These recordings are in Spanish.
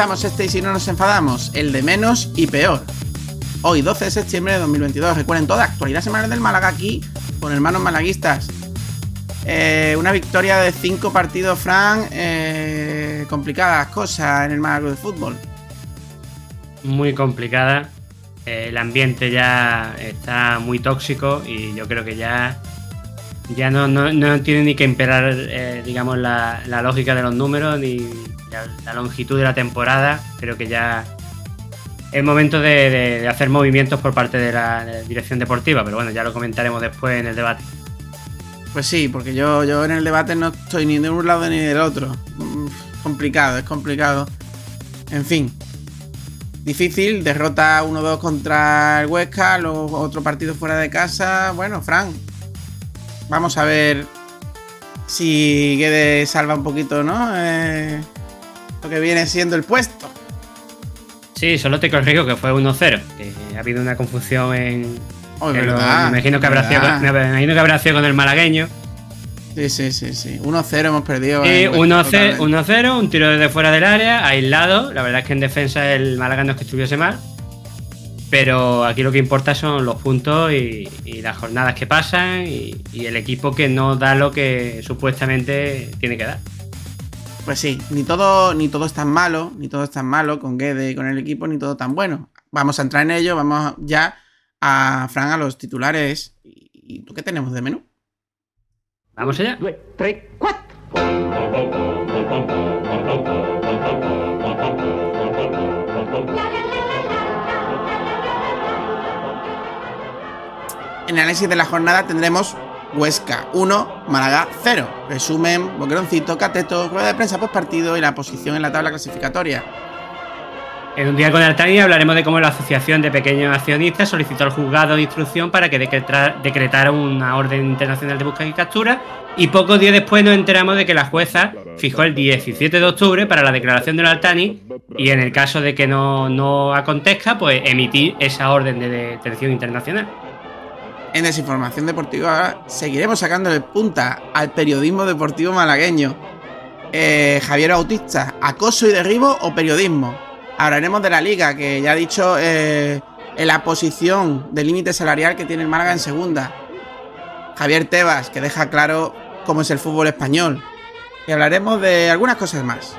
Este y si no nos enfadamos, el de menos y peor. Hoy, 12 de septiembre de 2022. Recuerden toda actualidad semanal del Málaga aquí con hermanos malaguistas. Eh, una victoria de 5 partidos, Fran. Eh, complicadas cosas en el Málaga de fútbol. Muy complicada. Eh, el ambiente ya está muy tóxico y yo creo que ya ya no, no, tiene ni que imperar, digamos, la, la, lógica de los números ni, la, longitud de la temporada, creo que ya es momento de, hacer movimientos por parte de la, dirección deportiva, pero bueno, ya lo comentaremos después en el debate. Pues sí, porque yo, yo en el debate no estoy ni de un lado ni del otro. Complicado, es complicado. En fin. Difícil, derrota 1-2 contra el Huesca, luego otro partido fuera de casa. Bueno, Fran, vamos a ver si Guede salva un poquito, ¿no? Eh, lo que viene siendo el puesto. Sí, solo te corrijo que fue 1-0. Que ha habido una confusión en. Oh, me, imagino que habrá sido, me imagino que habrá sido con el malagueño. Sí, sí, sí, sí. 1-0 hemos perdido. 1-0, un tiro desde fuera del área, aislado. La verdad es que en defensa el Málaga no es que estuviese mal. Pero aquí lo que importa son los puntos y, las jornadas que pasan y, y, el equipo que no da lo que supuestamente tiene que dar. Pues sí, ni todo, ni todo es tan malo, ni todo es tan malo con Gede y con el equipo, ni todo tan bueno. Vamos a entrar en ello, vamos ya a Fran a los titulares. ¿Y tú qué tenemos de menú? Vamos allá. 2, 3, 4. En el análisis de la jornada tendremos Huesca 1, Málaga 0. Resumen, boqueroncito, cateto, rueda de prensa post partido y la posición en la tabla clasificatoria. En un día con Altani hablaremos de cómo la Asociación de Pequeños Accionistas solicitó al juzgado de instrucción para que decretara una orden internacional de búsqueda y captura y pocos días después nos enteramos de que la jueza fijó el 17 de octubre para la declaración del Altani y en el caso de que no, no acontezca, pues emitir esa orden de detención internacional en Desinformación Deportiva seguiremos sacándole punta al periodismo deportivo malagueño. Eh, Javier Bautista, ¿acoso y derribo o periodismo? Hablaremos de la liga, que ya ha dicho eh, en la posición de límite salarial que tiene el Málaga en segunda. Javier Tebas, que deja claro cómo es el fútbol español. Y hablaremos de algunas cosas más.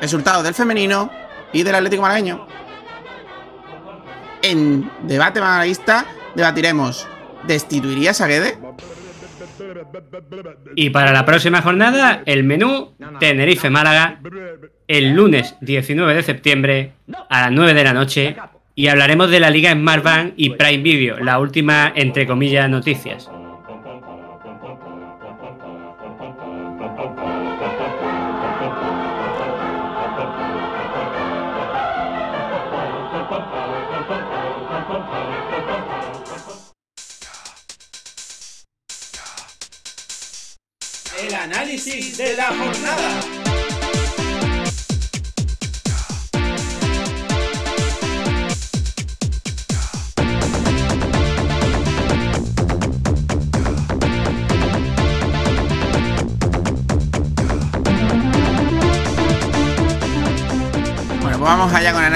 Resultados del femenino y del Atlético Malagueño. En debate malaguista debatiremos, ¿destituirías a Guede? Y para la próxima jornada, el menú Tenerife-Málaga, el lunes 19 de septiembre a las 9 de la noche. Y hablaremos de la liga en Marvan y Prime Video, la última, entre comillas, noticias.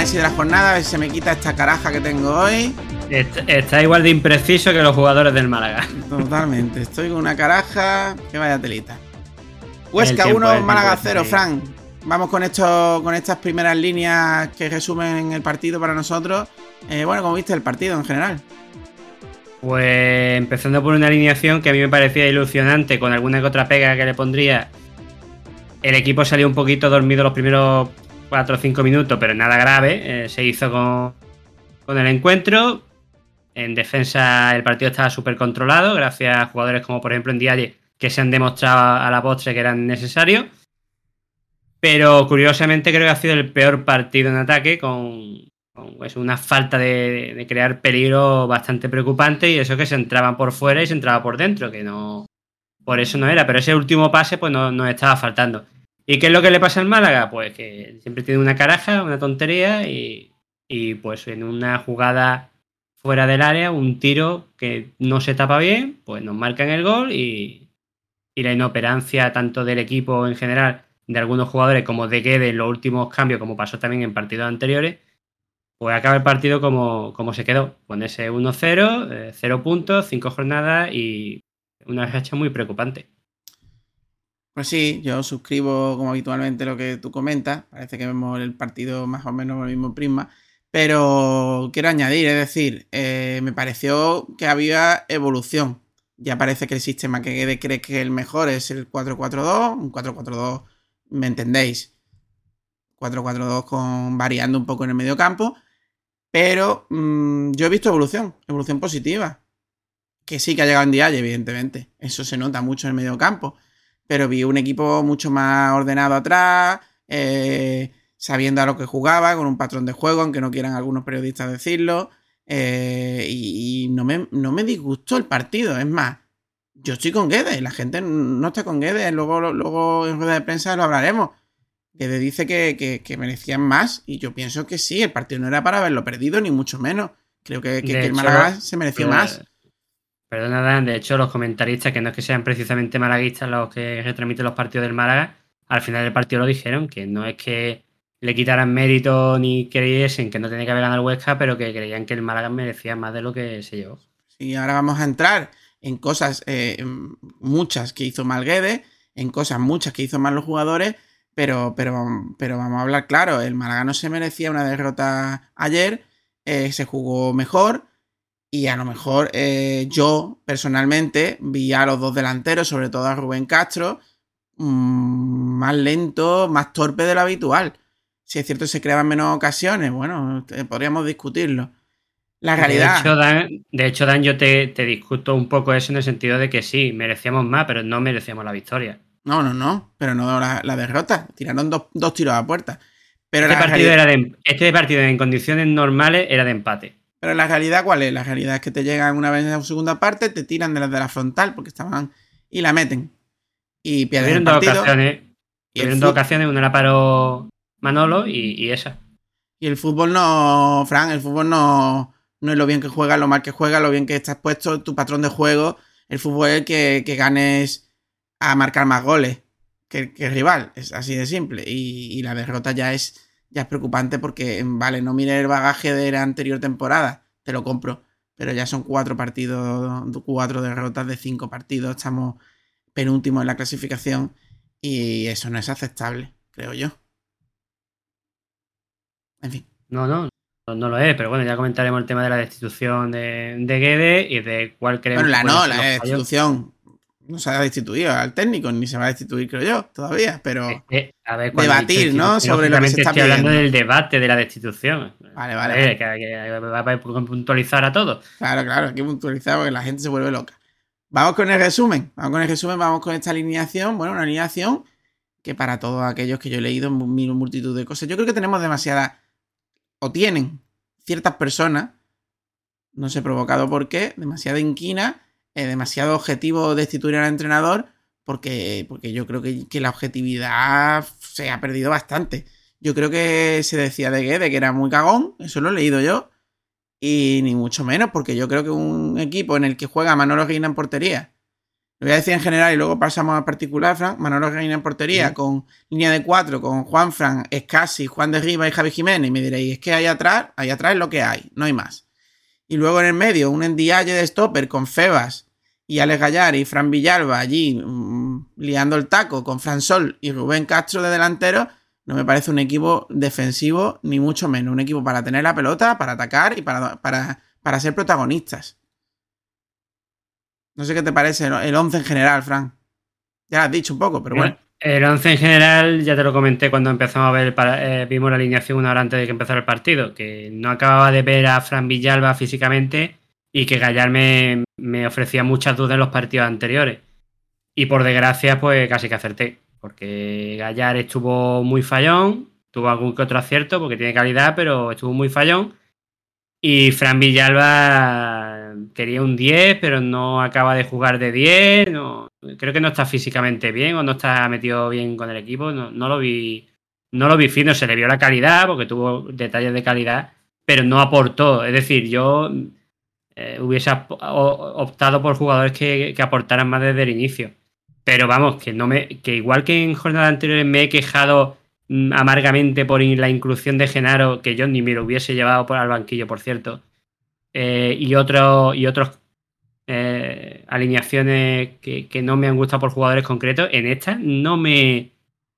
Análisis de la jornada, a ver si se me quita esta caraja que tengo hoy. Está igual de impreciso que los jugadores del Málaga. Totalmente, estoy con una caraja que vaya telita. Huesca 1, Málaga 0, Fran. Vamos con esto, con estas primeras líneas que resumen el partido para nosotros. Eh, bueno, ¿cómo viste el partido en general? Pues empezando por una alineación que a mí me parecía ilusionante, con alguna que otra pega que le pondría. El equipo salió un poquito dormido los primeros 4 o 5 minutos, pero nada grave. Eh, se hizo con, con el encuentro. En defensa el partido estaba súper controlado, gracias a jugadores como por ejemplo en Dialle, que se han demostrado a la postre que eran necesarios. Pero curiosamente creo que ha sido el peor partido en ataque con, con una falta de, de, crear peligro bastante preocupante y eso que se entraban por fuera y se entraba por dentro, que no... Por eso no era, pero ese último pase pues nos no estaba faltando. ¿Y qué es lo que le pasa al Málaga? Pues que siempre tiene una caraja, una tontería y, y pues en una jugada fuera del área, un tiro que no se tapa bien, pues nos marcan el gol y, y la inoperancia tanto del equipo en general, de algunos jugadores como de Guede en los últimos cambios, como pasó también en partidos anteriores, pues acaba el partido como, como se quedó, con ese 1-0, 0 eh, puntos, 5 jornadas y una racha muy preocupante. Pues sí, yo suscribo como habitualmente lo que tú comentas. Parece que vemos el partido más o menos con el mismo prisma. Pero quiero añadir, es decir, eh, me pareció que había evolución. Ya parece que el sistema que cree que el mejor es el 4-4-2, un 4-4-2, ¿me entendéis? 4-4-2 con variando un poco en el medio campo. Pero mmm, yo he visto evolución, evolución positiva. Que sí que ha llegado en día, evidentemente. Eso se nota mucho en el medio campo pero vi un equipo mucho más ordenado atrás, eh, sabiendo a lo que jugaba, con un patrón de juego, aunque no quieran algunos periodistas decirlo. Eh, y, no, me, no, me, disgustó el partido. Es más, yo estoy con Guedes, la gente no está con Guedes, luego, luego en rueda de prensa lo hablaremos. Guedes dice que, que, merecían más y yo pienso que sí, el partido no era para haberlo perdido, ni mucho menos. Creo que, que el Málaga se mereció más. Perdona, Dan, de hecho, los comentaristas, que no es que sean precisamente malaguistas los que retransmiten los partidos del Málaga, al final del partido lo dijeron, que no es que le quitaran mérito ni creyesen que no tenía que haber ganado el Huesca, pero que creían que el Málaga merecía más de lo que se llevó. Y ahora vamos a entrar en cosas eh, muchas que hizo mal Guede, en cosas muchas que hizo mal los jugadores, pero, pero, pero vamos a hablar claro, el Málaga no se merecía una derrota ayer, eh, se jugó mejor, y a lo mejor eh, yo personalmente vi a los dos delanteros, sobre todo a Rubén Castro, mmm, más lento, más torpe de lo habitual. Si es cierto, se creaban menos ocasiones, bueno, podríamos discutirlo. La realidad. De hecho, Dan, de hecho, Dan yo te, te, discuto un poco eso en el sentido de que sí, merecíamos más, pero no merecíamos la victoria. No, no, no, pero no la, la derrota. Tiraron dos, dos, tiros a puerta. Pero este, partido realidad... era de, este partido en condiciones normales era de empate. Pero la realidad, ¿cuál es? La realidad es que te llegan una vez en la segunda parte, te tiran de la de la frontal porque estaban y la meten. Y pierden el partido. Dos ocasiones. Y dos ocasiones, una la paró Manolo y, esa. Y el fútbol no, Fran, el fútbol no, no es lo bien que juega, lo mal que juega, lo bien que estás puesto, tu patrón de juego. El fútbol es que, que ganes a marcar más goles que, que, el rival. Es así de simple. Y, y la derrota ya es ya es preocupante porque, vale, no mire el bagaje de la anterior temporada, te lo compro, pero ya son cuatro partidos, cuatro derrotas de cinco partidos, estamos penúltimos en la clasificación y eso no es aceptable, creo yo. En fin. No, no, no lo es, pero bueno, ya comentaremos el tema de la destitución de, de Guede y de cuál creemos. Bueno, la no, la destitución no se ha destituido al técnico, ni se va a destituir, creo yo, todavía, pero a ver, debatir, ¿no? Sobre lo que se está estoy hablando del debate de la destitución. Vale, vale. Que, que, va a puntualizar a todos. Claro, claro, hay que puntualizar porque la gente se vuelve loca. Vamos con el resumen, vamos con el resumen, vamos con esta alineación, bueno, una alineación que para todos aquellos que yo he leído en multitud de cosas, yo creo que tenemos demasiada, o tienen ciertas personas, no sé provocado por qué, demasiada inquina eh, demasiado objetivo destituir al entrenador porque, porque yo creo que, que, la objetividad se ha perdido bastante. Yo creo que se decía de Guede que era muy cagón, eso lo he leído yo, y ni mucho menos, porque yo creo que un equipo en el que juega Manolo Reina en portería, lo voy a decir en general y luego pasamos a particular, Frank, Manolo Reina en portería, sí. con línea de cuatro, con Juan Fran, Escasi, Juan de Riva y Javi Jiménez, y me diréis, es que ahí atrás, ahí atrás es lo que hay, no hay más. Y luego en el medio, un endialle de stopper con Febas y Alex Gallar y Fran Villalba allí mmm, liando el taco con Fran Sol y Rubén Castro de delantero, no me parece un equipo defensivo, ni mucho menos. Un equipo para tener la pelota, para atacar y para, para, para ser protagonistas. No sé qué te parece el 11 en general, Fran. Ya lo has dicho un poco, pero bueno. El 11 en general, ya te lo comenté cuando empezamos a ver, eh, vimos la alineación una hora antes de que empezara el partido, que no acababa de ver a Fran Villalba físicamente y que Gallar me, me, ofrecía muchas dudas en los partidos anteriores. Y por desgracia, pues casi que acerté. porque Gallar estuvo muy fallón, tuvo algún que otro acierto porque tiene calidad, pero estuvo muy fallón. Y Fran Villalba quería un 10, pero no acaba de jugar de 10. No, creo que no está físicamente bien o no está metido bien con el equipo. No, lo vi. No lo vi fino, se le vio la calidad porque tuvo detalles de calidad, pero no aportó. Es decir, yo eh, hubiese optado por jugadores que, que, aportaran más desde el inicio. Pero vamos, que no me. que igual que en jornadas anteriores me he quejado Mm, amargamente por la inclusión de Genaro, que yo ni me lo hubiese llevado por al banquillo, por cierto, eh, y, otro, y otros eh, alineaciones que, no me han gustado por jugadores concretos, en esta no me.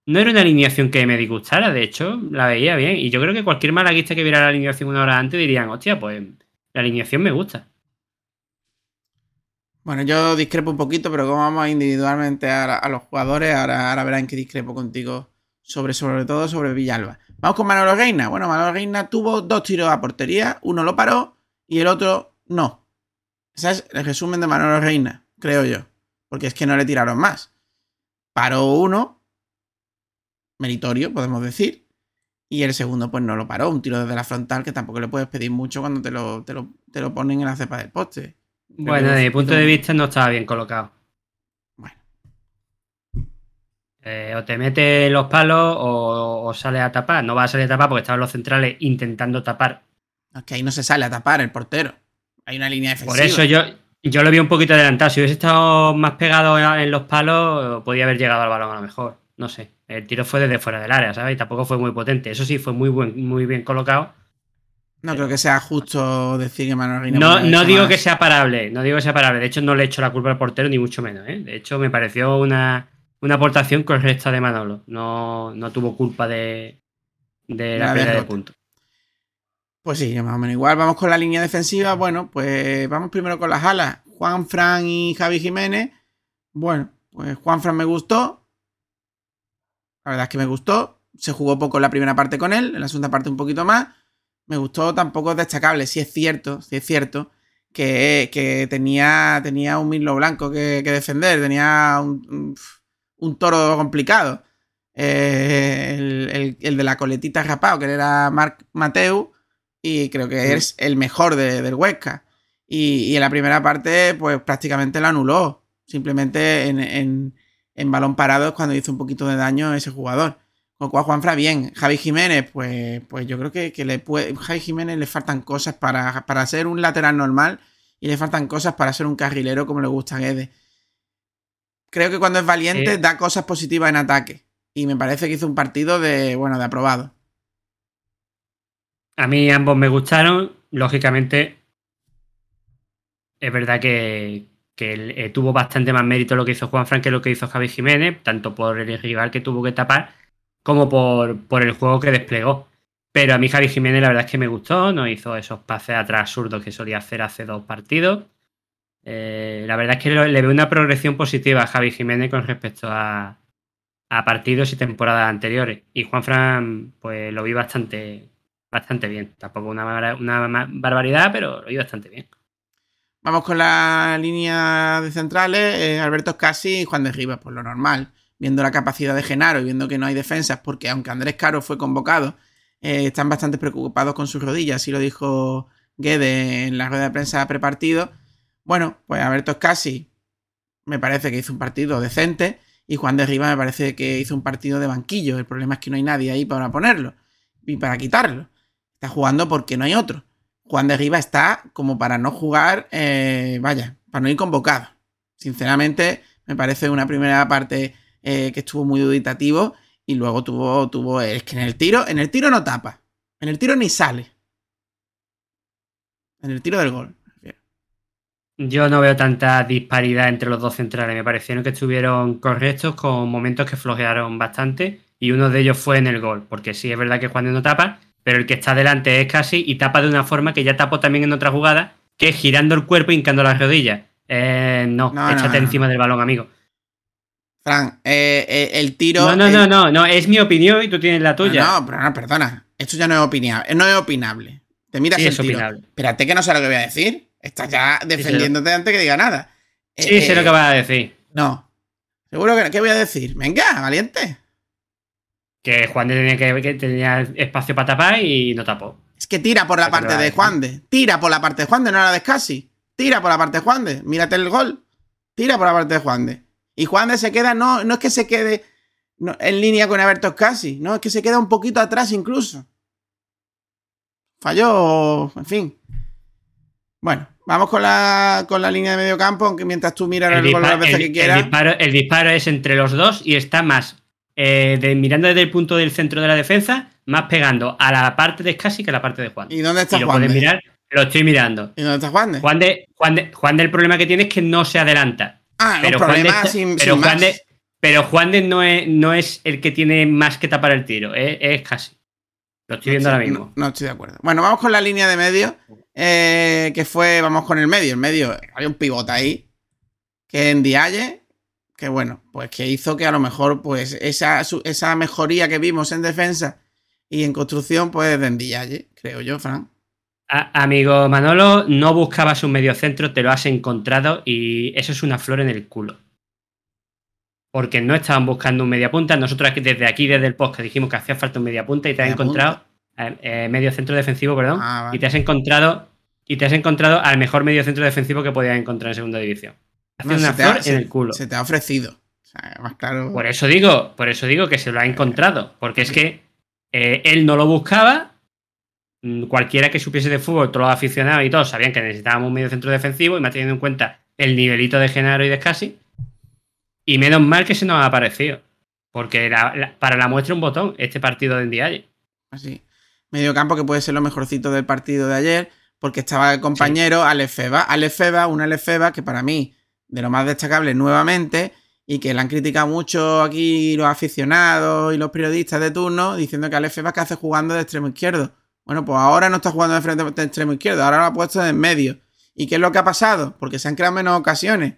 No era una alineación que me disgustara, de hecho, la veía bien. Y yo creo que cualquier malaguista que viera la alineación una hora antes dirían, hostia, pues la alineación me gusta. Bueno, yo discrepo un poquito, pero como vamos individualmente a, los jugadores, ahora, ahora verán que discrepo contigo sobre, sobre todo sobre Villalba. Vamos con Manolo Reina. Bueno, Manolo Reina tuvo dos tiros a portería, uno lo paró y el otro no. Ese es el resumen de Manolo Reina, creo yo. Porque es que no le tiraron más. Paró uno, meritorio, podemos decir. Y el segundo, pues no lo paró. Un tiro desde la frontal que tampoco le puedes pedir mucho cuando te lo, te lo, ponen en la cepa del poste. Bueno, desde mi punto de vista no estaba bien colocado. Eh, o te mete los palos o, sale a tapar. No va a salir a tapar porque estaban los centrales intentando tapar. Es que ahí no se sale a tapar el portero. Hay una línea defensiva. Por eso yo, yo lo vi un poquito adelantado. Si hubiese estado más pegado en los palos, podía haber llegado al balón a lo mejor. No sé. El tiro fue desde fuera del área, ¿sabes? Y tampoco fue muy potente. Eso sí, fue muy, buen, muy bien colocado. No creo que sea justo decir que Manuel Reina. No, no digo que sea parable, no digo que sea parable. De hecho, no le he hecho la culpa al portero, ni mucho menos. ¿eh? De hecho, me pareció una, una aportación correcta de Manolo. No, tuvo culpa de, la, pérdida de puntos. Pues sí, más o menos igual. Vamos con la línea defensiva. Bueno, pues vamos primero con las alas. Juan Fran y Javi Jiménez. Bueno, pues Juan Fran me gustó. La verdad es que me gustó. Se jugó poco en la primera parte con él, en la segunda parte un poquito más. Me gustó, tampoco es destacable. Si es cierto, si es cierto que, tenía, tenía un Milo Blanco que, defender. Tenía un un toro complicado. Eh, el, de la coletita rapado, que era Marc Mateu, y creo que es el mejor del Huesca. Y, en la primera parte, pues prácticamente lo anuló. Simplemente en, balón parado es cuando hizo un poquito de daño ese jugador. Con cual, Juanfra, bien. Javi Jiménez, pues, pues yo creo que, le puede. Javi Jiménez le faltan cosas para, para ser un lateral normal y le faltan cosas para ser un carrilero como le gusta a Guedes creo que cuando es valiente da cosas positivas en ataque. Y me parece que hizo un partido de, bueno, de aprobado. A mí ambos me gustaron. Lógicamente, es verdad que, eh, tuvo bastante más mérito lo que hizo Juan Frank que lo que hizo Javi Jiménez, tanto por el rival que tuvo que tapar como por, el juego que desplegó. Pero a mí Javi Jiménez la verdad es que me gustó, no hizo esos pases atrás absurdos que solía hacer hace dos partidos. Eh, la verdad es que le veo una progresión positiva a Javi Jiménez con respecto a, partidos y temporadas anteriores. Y Juan Fran, pues lo vi bastante, bastante bien. Tampoco una, barbaridad, pero lo vi bastante bien. Vamos con la línea de centrales. Eh, Alberto Casi y Juan de Rivas, por lo normal. Viendo la capacidad de Genaro y viendo que no hay defensas, porque aunque Andrés Caro fue convocado, eh, están bastante preocupados con sus rodillas. Así lo dijo Guede en la rueda de prensa prepartido bueno, pues Alberto Casi me parece que hizo un partido decente y Juan de Rivas me parece que hizo un partido de banquillo. El problema es que no hay nadie ahí para ponerlo y para quitarlo. Está jugando porque no hay otro. Juan de Rivas está como para no jugar, eh, vaya, para no ir convocado. Sinceramente, me parece una primera parte eh, que estuvo muy duditativo y luego tuvo, tuvo, es que en el tiro, en el tiro no tapa, en el tiro ni sale. En el tiro del gol. Yo no veo tanta disparidad entre los dos centrales. Me parecieron que estuvieron correctos con momentos que flojearon bastante y uno de ellos fue en el gol, porque sí es verdad que Juan no tapa, pero el que está delante es casi y tapa de una forma que ya tapó también en otra jugada, que es girando el cuerpo y hincando las rodillas. Eh, no, échate encima del balón, amigo. Fran, eh, eh, el tiro. No, no, no, no, no, es mi opinión y tú tienes la tuya. No, pero no, perdona. Esto ya no es opinable. No es opinable. Te miras el tiro. Espérate que no sé lo que voy a decir. Estás ya defendiéndote antes que diga nada. Sí, sé lo que vas a decir. No. Seguro que. ¿Qué voy a decir? Venga, valiente. Que Juan de tenía, que, que tenía espacio para tapar y no tapó. Es que tira por la Pero parte de Juan de. Tira por la parte de Juan de, no la de Scassi. Tira por la parte de Juan de. Mírate el gol. Tira por la parte de Juan de. Y Juan de se queda, no, no es que se quede no, en línea con Alberto Scassi, no, es que se queda un poquito atrás incluso. Falló, en fin. Bueno, vamos con la, con la línea de medio campo, aunque mientras tú miras el, El, gol las veces el- que el quieras. disparo, el disparo es entre los dos y está más eh, de- mirando desde el punto del centro de la defensa, más pegando a la parte de Scassi que a la parte de Juan. ¿Y dónde está lo Juan puedes de? mirar, lo estoy mirando. ¿Y dónde está Juan de? Juan de, Juan de, Juan de, el problema que tiene es que no se adelanta. ah, Pero los Juan, de, problemas sin, pero, sin Juan más. de, pero Juan de no es, no es el que tiene más que tapar el tiro, es, es casi. Lo estoy viendo No ahora mismo. No, no estoy de acuerdo. Bueno, vamos con la línea de medio. eh, que fue, vamos con el medio. El medio, hay un pivote ahí. Que en Dialle. Que bueno, pues que hizo que a lo mejor, pues, esa, su- esa mejoría que vimos en defensa y en construcción, pues, de Dialle, creo yo, Fran. A- amigo Manolo, no buscabas un mediocentro, te lo has encontrado y eso es una flor en el culo. Porque no estaban buscando un mediapunta. Nosotros desde aquí, desde el podcast, dijimos que hacía falta un mediapunta y te has encontrado. eh, eh, medio centro defensivo, perdón. Ah, vale. Y te has encontrado. Y te has encontrado al mejor medio centro defensivo que podías encontrar en segunda división. Hace No, una se te ha- flor se- en el culo. Se te ha ofrecido. O sea, más claro. Por eso digo, por eso digo que se lo ha encontrado. Porque es que eh, él no lo buscaba. Mm, Cualquiera que supiese de fútbol, todos los aficionados y todos sabían que necesitábamos un medio centro defensivo y más teniendo en cuenta el nivelito de Genaro y de Scassi. Y menos mal que se nos ha aparecido. Porque la- la- para la muestra un botón, este partido de Ndiaye. Así. Medio campo que puede ser lo mejorcito del partido de ayer, porque estaba el compañero Alefeba. Alefeba, una Alefeba que para mí, de lo más destacable nuevamente, y que le han criticado mucho aquí los aficionados y los periodistas de turno, diciendo que Alefeba que hace jugando de extremo izquierdo. Bueno, pues ahora no está jugando de frente de extremo izquierdo, ahora lo ha puesto en medio. ¿Y qué es lo que ha pasado? Porque se han creado menos ocasiones.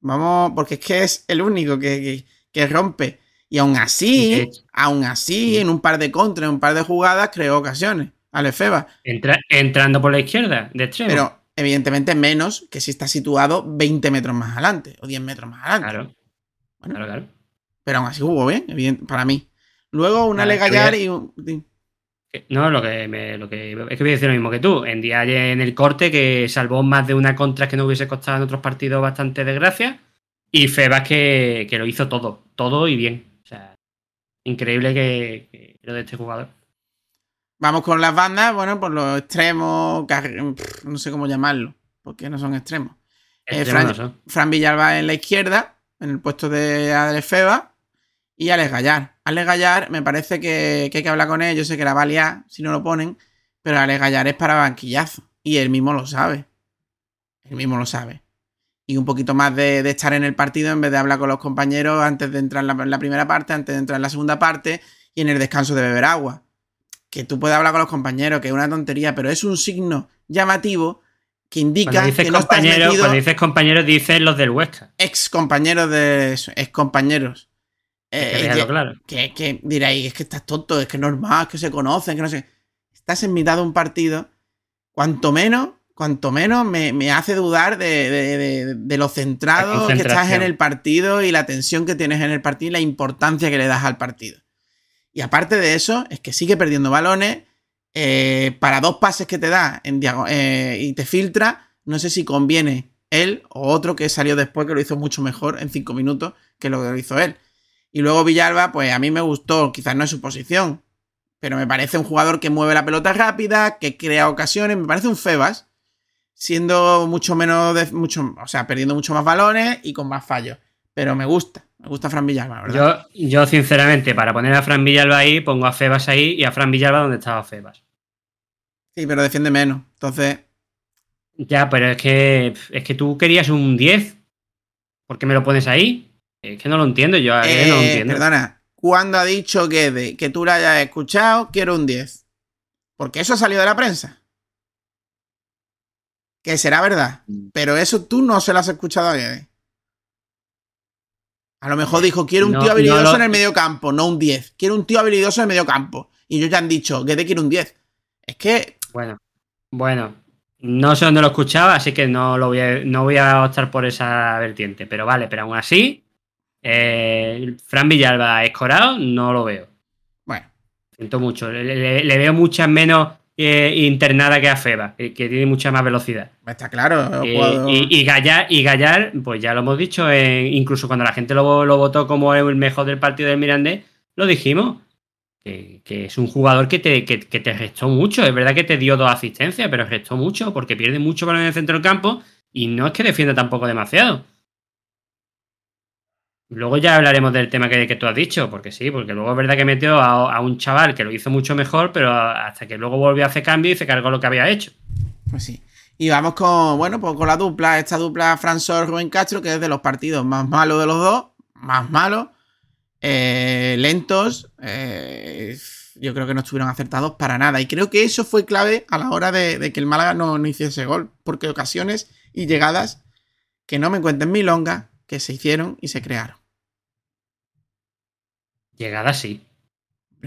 Vamos, porque es que es el único que, que- que rompe. Y aún así, aún así, en un par de contras, en un par de jugadas, creó ocasiones. Alefeba. Entra- entrando por la izquierda, de extremo. Pero evidentemente menos que si está situado 20 metros más adelante o 10 metros más adelante. claro, Bueno, claro, claro. Pero aún así jugó bien, evidente- para mí. Luego un Vale, Ale te voy a- Gallar y un. Que- No, lo que, me, lo que es que voy a decir lo mismo que tú. En día en el corte que salvó más de una contra que no hubiese costado en otros partidos bastante desgracia. Y Febas que, que lo hizo todo, todo y bien. O sea, increíble que, que lo de este jugador. Vamos con las bandas, bueno, por los extremos, pff, no sé cómo llamarlo, porque no son extremos. Eh, Fran- no son. Fran Villalba en la izquierda, en el puesto de Adrefeba, y Alex Gallar. Alex Gallar, me parece que, que hay que hablar con él. Yo sé que la va a liar si no lo ponen, pero Alex Gallar es para banquillazo, y él mismo lo sabe. Él mismo lo sabe. Y un poquito más de, de estar en el partido en vez de hablar con los compañeros antes de entrar en la, en la primera parte, antes de entrar en la segunda parte y en el descanso de beber agua. Que tú puedes hablar con los compañeros, que es una tontería, pero es un signo llamativo que indica dices, que no estás compañeros, metido cuando dices compañeros, dices los del Huesca. ex compañeros de ex compañeros. Eh, que claro. que, que diréis, es que estás tonto, es que es normal, es que se conocen, que no sé. Estás en mitad de un partido, cuanto menos, cuanto menos me, me hace dudar de, de- de- de lo centrado que estás en el partido y la tensión que tienes en el partido y la importancia que le das al partido. Y aparte de eso, es que sigue perdiendo balones. eh, para dos pases que te da en eh, y te filtra, no sé si conviene él o otro que salió después que lo hizo mucho mejor en cinco minutos que lo que lo hizo él. Y luego Villalba, pues a mí me gustó, quizás no es su posición, pero me parece un jugador que mueve la pelota rápida, que crea ocasiones, me parece un Febas, siendo mucho menos, mucho, o sea, perdiendo mucho más balones y con más fallos. Pero me gusta, me gusta Fran Villalba, la ¿verdad? Yo, yo, sinceramente, para poner a Fran Villalba ahí, pongo a Febas ahí y a Fran Villalba donde estaba Febas. Sí, pero defiende menos. Entonces, Ya, pero es que es que tú querías un 10. ¿Por qué me lo pones ahí? Es que no lo entiendo, yo a ver, no lo eh, entiendo. perdona, ¿cuándo ha dicho Guede que tú la hayas escuchado? Quiero un 10. Porque eso ha salido de la prensa. Que será verdad. Mm. Pero eso tú no se lo has escuchado a Guede. A lo mejor dijo, quiero un No, tío no habilidoso lo- en el medio campo, no un 10. Quiero un tío habilidoso en el medio campo. Y ellos ya han dicho, Guede quiere un 10. Es que, Bueno, bueno. No sé dónde lo escuchaba, así que no lo voy a, no voy a optar por esa vertiente. Pero vale, pero aún así, Eh, Fran Villalba escorado, no lo veo. Bueno, Siento mucho. Le, le- le veo muchas menos eh, internada que a Feba, que, que tiene mucha más velocidad. está claro. Eh, jugador- y, y Gallar, y Gallar, pues ya lo hemos dicho, eh, incluso cuando la gente lo, lo votó como el mejor del partido del Mirandés, lo dijimos. Que, que es un jugador que te, que, que te restó mucho. Es verdad que te dio dos asistencias, pero restó mucho porque pierde mucho balón en el centro del campo y no es que defienda tampoco demasiado. Luego ya hablaremos del tema que, que tú has dicho, porque sí, porque luego es verdad que metió a, a un chaval que lo hizo mucho mejor, pero hasta que luego volvió a hacer cambio y se cargó lo que había hecho. Pues sí. Y vamos con, bueno, pues con la dupla, esta dupla François Rubén Castro, que es de los partidos más malos de los dos, más malos, eh, lentos, eh, yo creo que no estuvieron acertados para nada. Y creo que eso fue clave a la hora de, de que el Málaga no, no hiciese gol, porque ocasiones y llegadas que no me cuenten milonga, que se hicieron y se crearon. Llegada sí.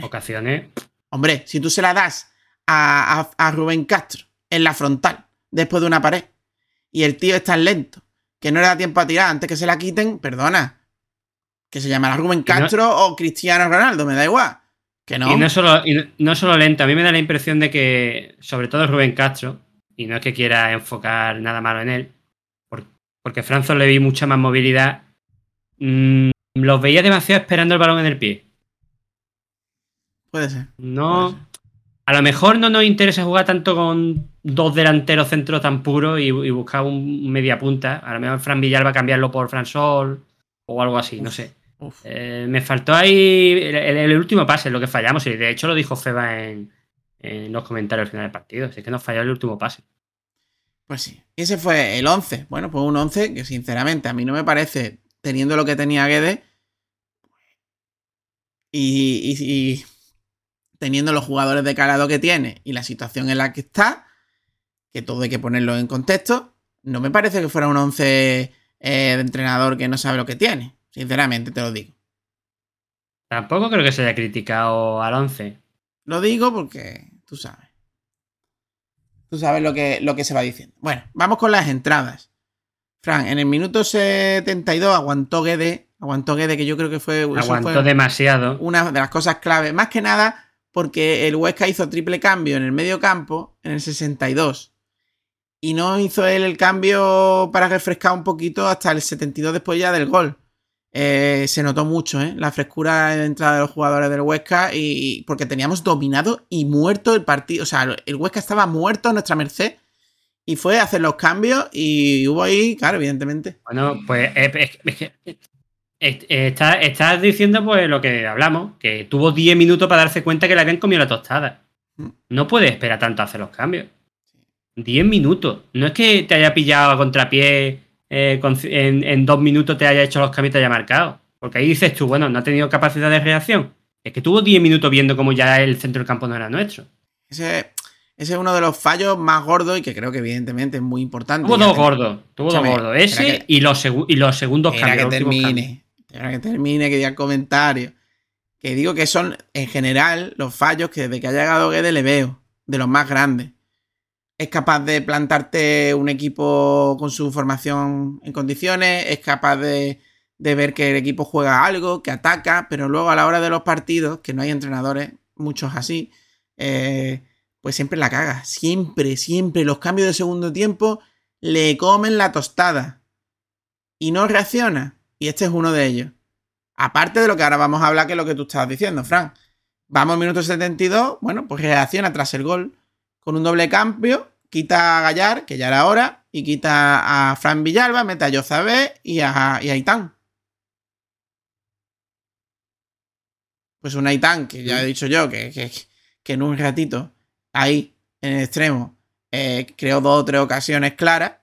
Ocasiones. Hombre, si tú se la das a, a- a Rubén Castro en la frontal, después de una pared, y el tío es tan lento que no le da tiempo a tirar antes que se la quiten, perdona. Que se llamará Rubén Castro o Cristiano Ronaldo, me da igual. Que no. Y no solo, y no, solo lento, a mí me da la impresión de que, sobre todo Rubén Castro, y no es que quiera enfocar nada malo en él, por- porque Franzo le vi mucha más movilidad, mm, los veía demasiado esperando el balón en el pie. Puede ser. No. Puede A lo mejor no nos interesa jugar tanto con dos delanteros centros tan puros y, y buscar un media punta. A lo mejor Fran Villalba cambiarlo por Fran Sol o algo así, no sé. Eh, me faltó ahí el, el- el último pase, lo que fallamos. Y de hecho lo dijo Feba en, en los comentarios al final del partido. Así que nos falló el último pase. Pues sí. Ese fue el 11. Bueno, pues un 11 que sinceramente a mí no me parece, teniendo lo que tenía y, y- y teniendo los jugadores de calado que tiene y la situación en la que está, que todo hay que ponerlo en contexto, no me parece que fuera un 11 eh, de entrenador que no sabe lo que tiene. Sinceramente te lo digo. Tampoco creo que se haya criticado al 11. Lo digo porque tú sabes. Tú sabes lo que, lo que se va diciendo. Bueno, vamos con las entradas. Fran, en el minuto 72 aguantó Guede. Aguantó Guede, que yo creo que fue, eso Aguantó fue demasiado. una de las cosas clave. Más que nada porque el Huesca hizo triple cambio en el medio campo en el 62. Y no hizo él el cambio para refrescar un poquito hasta el 72 después ya del gol. Eh, se notó mucho, ¿eh? La frescura de entrada de los jugadores del Huesca y porque teníamos dominado y muerto el partido. O sea, el Huesca estaba muerto a nuestra merced y fue a hacer los cambios y hubo ahí, claro, evidentemente. Bueno, pues es, es- es que es- está- estás diciendo pues lo que hablamos, que tuvo 10 minutos para darse cuenta que le habían comido la tostada. Mm. No puede esperar tanto a hacer los cambios. 10 minutos. No es que te haya pillado a contrapié eh, con- en, en dos minutos te haya hecho los cambios y te haya marcado. Porque ahí dices tú, bueno, no ha tenido capacidad de reacción. Es que tuvo 10 minutos viendo cómo ya el centro del campo no era nuestro. Ese, ese es uno de los fallos más gordos y que creo que evidentemente es muy importante. Tuvo dos gordos. Tuvo dos gordos. Ese que- y, los y los segundos cambios. que termine. Espera que termine, que diga comentario. Que digo que son, en general, los fallos que desde que ha llegado Guede le veo. De los más grandes. Es capaz de plantarte un equipo con su formación en condiciones. Es capaz de, de ver que el equipo juega algo, que ataca. Pero luego a la hora de los partidos, que no hay entrenadores, muchos así, eh, pues siempre la caga. Siempre, siempre. Los cambios de segundo tiempo le comen la tostada y no reacciona. Y este es uno de ellos. Aparte de lo que ahora vamos a hablar, que es lo que tú estabas diciendo, Fran. Vamos al minuto 72, bueno, pues reacciona tras el gol con un doble cambio, quita a Gallar, que ya era hora, y quita a Fran Villalba, mete a Yozabé y a, y a Aitán. Pues un Aitán, que ya he dicho yo, que, que, que en un ratito, ahí, en el extremo, eh, creó dos o tres ocasiones claras.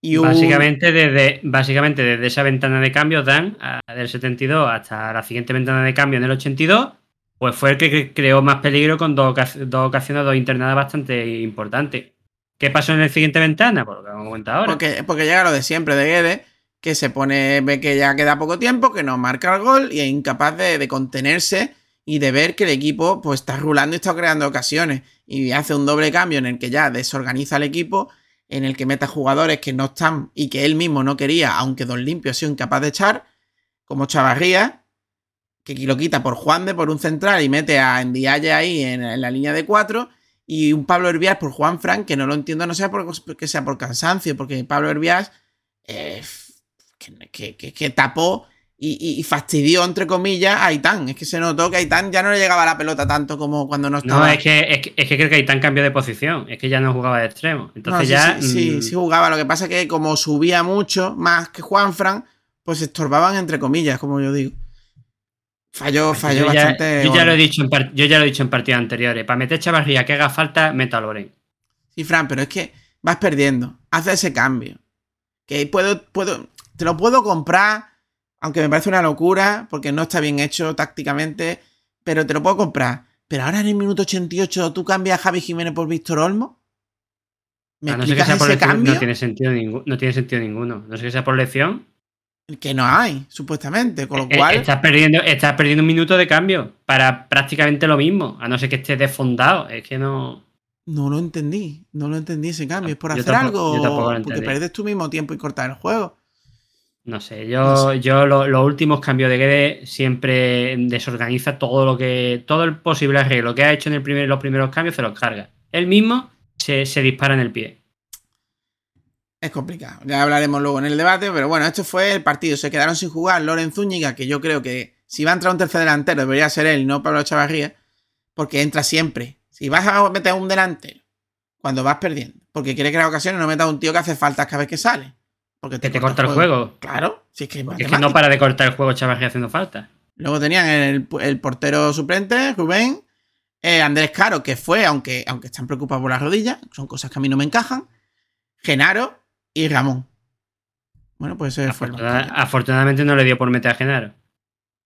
Y un- Básicamente desde, básicamente desde esa ventana de cambio, Dan, a- del 72 hasta la siguiente ventana de cambio en el 82, pues fue el que cre- creó más peligro con dos, dos ocasiones, dos internadas bastante importantes. ¿Qué pasó en la siguiente ventana? Por lo que vamos a comentar ahora. Porque, porque llega lo de siempre de Guedes, que se pone, ve que ya queda poco tiempo, que no marca el gol y es incapaz de, de contenerse y de ver que el equipo pues está rulando y está creando ocasiones. Y hace un doble cambio en el que ya desorganiza el equipo, en el que meta jugadores que no están y que él mismo no quería, aunque Don Limpio ha sido incapaz de echar, como Chavarría, que lo quita por Juan de por un central y mete a Endiaye ahí en, la línea de cuatro y un Pablo Herbias por Juan Frank, que no lo entiendo, no sea por, que sea por cansancio, porque Pablo Herbias eh, que, que, tapó y, y, fastidió, entre comillas, a Aitán. Es que se notó que a Aitán ya no le llegaba la pelota tanto como cuando no estaba. No, es que, es que, es que creo que Aitán cambió de posición, es que ya no jugaba de extremo. Entonces no, sí, ya. Sí, sí, mm, sí, jugaba. Lo que pasa es que como subía mucho, más que Juan Frank, pues estorbaban, entre comillas, como yo digo. Falló, falló yo ya, bastante. Yo ya, lo he dicho en part- yo ya lo he dicho en partidos anteriores. Para meter Chavarría que haga falta, meto a Loren. Sí, Fran, pero es que vas perdiendo. Haz ese cambio. Que puedo, puedo, te lo puedo comprar, aunque me parece una locura, porque no está bien hecho tácticamente, pero te lo puedo comprar. Pero ahora en el minuto 88 tú cambias a Javi Jiménez por Víctor Olmo. ¿Me A no que sea por cambio? no tiene sentido ninguno. No tiene sentido ninguno. No sé que sea por lección. Que no hay, supuestamente. Con lo Eh, cual, Estás perdiendo, estás perdiendo un minuto de cambio para prácticamente lo mismo. A no ser que estés desfondado. Es que no. no lo entendí. No lo entendí ese cambio. ¿Es por Yo hacer tampoco- algo? porque pierdes tu mismo tiempo y cortar el juego. No sé, yo, No yo lo- los últimos cambios de Guede siempre desorganiza todo lo que. todo el posible arreglo que ha hecho en el primer, los primeros cambios se los carga. Él mismo se, se dispara en el pie. Es complicado. Ya hablaremos luego en el debate, pero bueno, esto fue el partido. Se quedaron sin jugar Loren Zúñiga, que yo creo que si va a entrar un tercer delantero debería ser él no Pablo Chavarría, porque entra siempre. Si vas a meter un delantero cuando vas perdiendo, porque quiere crear ocasiones, no metas a un tío que hace faltas cada vez que sale. Porque Que te corta el juego. Claro, si es que es que no para de cortar el juego Chavarría haciendo falta. Luego tenían el, el portero suplente, Rubén, eh, Andrés Caro, que fue, aunque, aunque están preocupados por las rodillas, son cosas que a mí no me encajan, Genaro y Ramón. Bueno, pues ese fue Afortuna- banquillo. afortunadamente no le dio por meter a Genaro.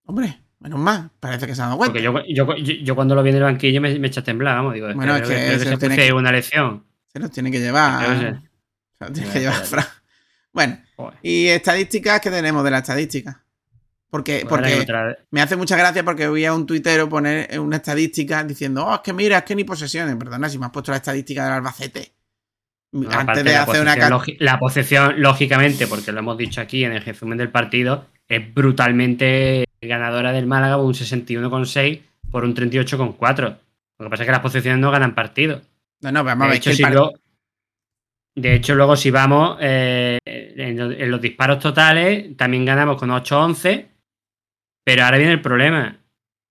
Hombre, menos mal, parece que se han dado cuenta. Porque yo, yo, yo, yo cuando lo vi en el banquillo me, me eché a temblar, vamos. Digo, Bueno, es que, que que se se tiene puse que- una lección. Se los tiene que llevar. Se los tiene que llevar. Fran. Bueno, Joder. y estadísticas que tenemos de las estadísticas. Porque, porque otra- me hace mucha gracia porque voy a un tuitero poner una estadística diciendo, oh, es que mira, es que ni posesiones. Perdona, si me has puesto la estadística del Albacete. No, Antes de la hacer una La posesión, lógicamente, porque lo hemos dicho aquí en el resumen del partido, es brutalmente ganadora del Málaga, un 61,6 por un 38,4. Lo que pasa es que las posesiones no ganan partido. No, no, vamos a De ver. hecho, que si luego, de hecho, luego si vamos eh, en, lo- en los disparos totales, también ganamos con 8-11, pero ahora viene el problema.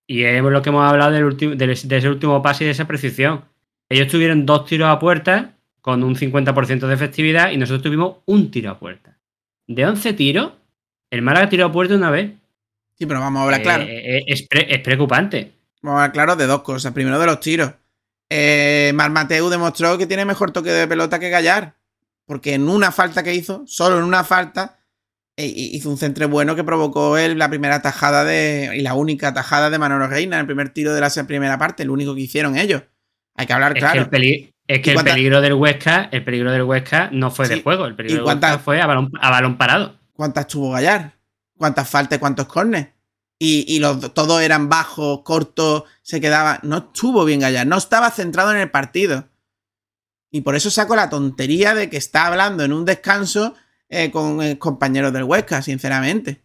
Y es lo que hemos hablado del último, del- de ese último pase y de esa precisión. Ellos tuvieron dos tiros a puerta con un 50% de efectividad y nosotros tuvimos un tiro a puerta. De 11 tiros, el Málaga tiró a puerta una vez. Sí, pero vamos a hablar claro. Eh, eh, es, pre- es preocupante. Vamos a hablar claro de dos cosas. Primero de los tiros. Eh, Mar Mateu demostró que tiene mejor toque de pelota que Gallar. Porque en una falta que hizo, solo en una falta, eh, hizo un centre bueno que provocó él la primera tajada de. y la única tajada de Manolo Reina en el primer tiro de la primera parte, el único que hicieron ellos. Hay que hablar Es que claro. el, peli- es que ¿Y el cuánta- peligro del Huesca, el peligro del Huesca no fue Sí. de juego, el peligro ¿Y del cuánta- Huesca fue a balón, a balón parado. ¿Cuántas tuvo Gallar? ¿Cuántas faltas y cuántos cornes? Y, y los, todos eran bajos, cortos, se quedaba. No estuvo bien Gallar, no estaba centrado en el partido. Y por eso saco la tontería de que está hablando en un descanso eh, con eh, compañeros del Huesca, sinceramente.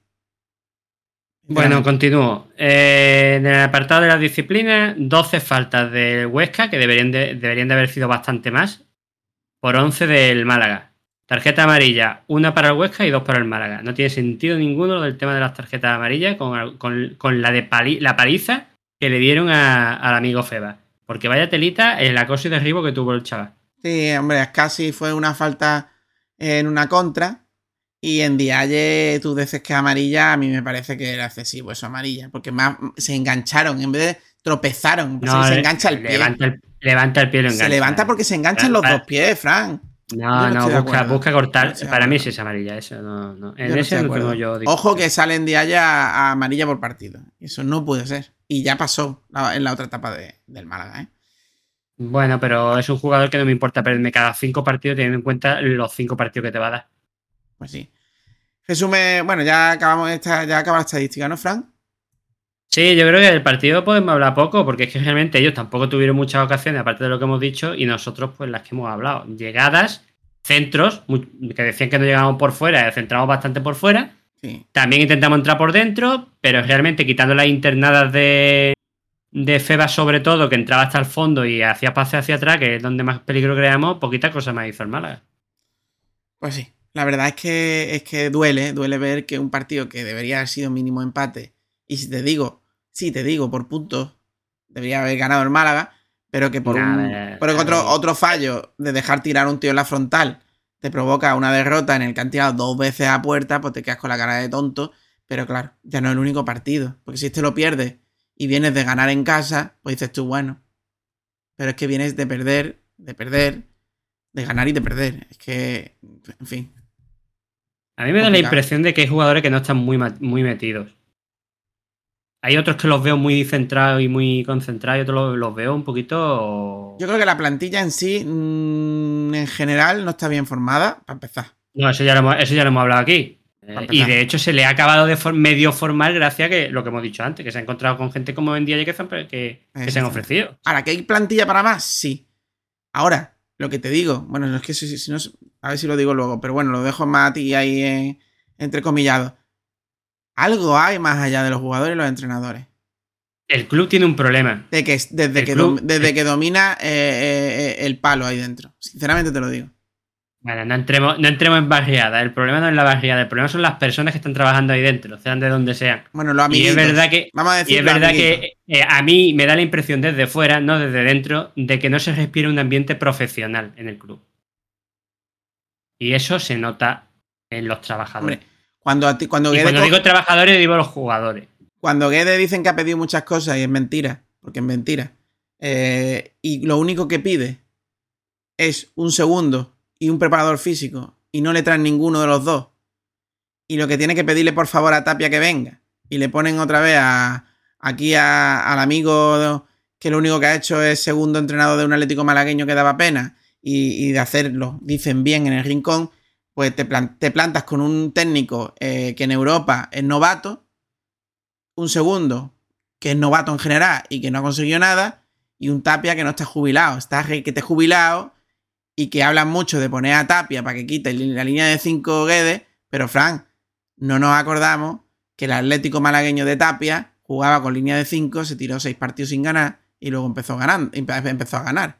Bueno, continúo. Eh, en el apartado de las disciplinas, 12 faltas del Huesca, que deberían de, deberían de haber sido bastante más, por 11 del Málaga. Tarjeta amarilla, una para el Huesca y dos para el Málaga. No tiene sentido ninguno lo del tema de las tarjetas amarillas con, con- con la de pali- la paliza que le dieron a- al amigo Feba. Porque vaya telita el acoso y derribo que tuvo el chaval. Sí, hombre, casi fue una falta en una contra. Y en Dialle tú dices que amarilla, a mí me parece que era excesivo eso amarilla. Porque más se engancharon, en vez de tropezaron. No, se le- engancha el pie. Levanta el, levanta el pie lo Se engancha. levanta porque se enganchan los dos pies, Fran. No, Yo no busca, Yo cortar. no Para mí sí es amarilla, eso no. no. Yo En no ese no yo. Ojo discusión. que salen de allá a amarilla por partido. Eso no puede ser. Y ya pasó en la otra etapa de- del Málaga, ¿eh? Bueno, pero es un jugador que no me importa perderme cada cinco partidos teniendo en cuenta los cinco partidos que te va a dar. Pues sí. Resume, bueno, ya acabamos esta, ya acaba la estadística, ¿no, Fran? Sí, yo creo que del partido podemos hablar poco, porque es que realmente ellos tampoco tuvieron muchas ocasiones, aparte de lo que hemos dicho, y nosotros, pues las que hemos hablado. Llegadas, centros, que decían que no llegábamos por fuera, centramos bastante por fuera, Sí. También intentamos entrar por dentro, pero realmente quitando las internadas de, de Feba sobre todo, que entraba hasta el fondo y hacía pase hacia atrás, que es donde más peligro creamos, poquita cosa más hizo el Málaga. Pues sí, la verdad es que, es que duele, duele ver que un partido que debería haber sido mínimo empate, y si te digo, sí te digo, por puntos, debería haber ganado el Málaga, pero que por, Nah, un, pero otro, otro fallo de dejar tirar un tío en la frontal te provoca una derrota en el que han tirado dos veces a puerta, pues te quedas con la cara de tonto. Pero claro, ya no es el único partido. Porque si este lo pierdes y vienes de ganar en casa, pues dices tú, bueno. Pero es que vienes de perder, de perder, de ganar y de perder. Es que, en fin. A mí me da la impresión de que hay jugadores que no están muy, muy metidos. Hay otros que los veo muy centrados y muy concentrados, y otros los, los veo un poquito. Yo creo que la plantilla en sí, mm, en general, no está bien formada, para empezar. No, eso ya lo hemos, eso ya lo hemos hablado aquí. Eh, y de hecho se le ha acabado de for- medio formar gracias a que lo que hemos dicho antes, que se ha encontrado con gente como Díaz y que, se han- que, que se han ofrecido. Ahora, ¿que hay plantilla para más? Sí. Ahora, lo que te digo, bueno, no es que si, si- no, a ver si lo digo luego, pero bueno, lo dejo más ti ahí en, entrecomillado. Algo hay más allá de los jugadores y los entrenadores. El club tiene un problema. De que, desde, El que, club- dom- desde que domina eh, eh, eh, el palo ahí dentro. Sinceramente te lo digo. Bueno, no entremos, no entremos en barriada. El problema no es la barriada, el problema son las personas que están trabajando ahí dentro, sean de donde sean. Bueno, los Y amiguitos. es verdad que, Vamos a decir y es verdad amiguitos. que eh, a mí me da la impresión desde fuera, no desde dentro, de que no se respira un ambiente profesional en el club. Y eso se nota en los trabajadores. Hombre, cuando, a ti- cuando, y Guede cuando digo trabajadores, digo los jugadores. cuando Guede dicen que ha pedido muchas cosas y es mentira, porque es mentira, eh, y lo único que pide es un segundo y un preparador físico y no le traen ninguno de los dos, y lo que tiene que pedirle por favor a Tapia que venga, y le ponen otra vez a, aquí al amigo que lo único que ha hecho es segundo entrenador de un Atlético malagueño que daba pena, y, de hacerlo, dicen bien en el rincón, pues te, te plantas con un técnico eh, que en Europa es novato, un segundo que es novato en general y que no ha conseguido nada, y un Tapia que no está jubilado, está que te jubilado y que hablan mucho de poner a Tapia para que quite la línea de 5 Guedes, pero Fran, no nos acordamos que el Atlético malagueño de Tapia jugaba con línea de 5, se tiró seis partidos sin ganar y luego empezó, ganando, empe- empezó a ganar.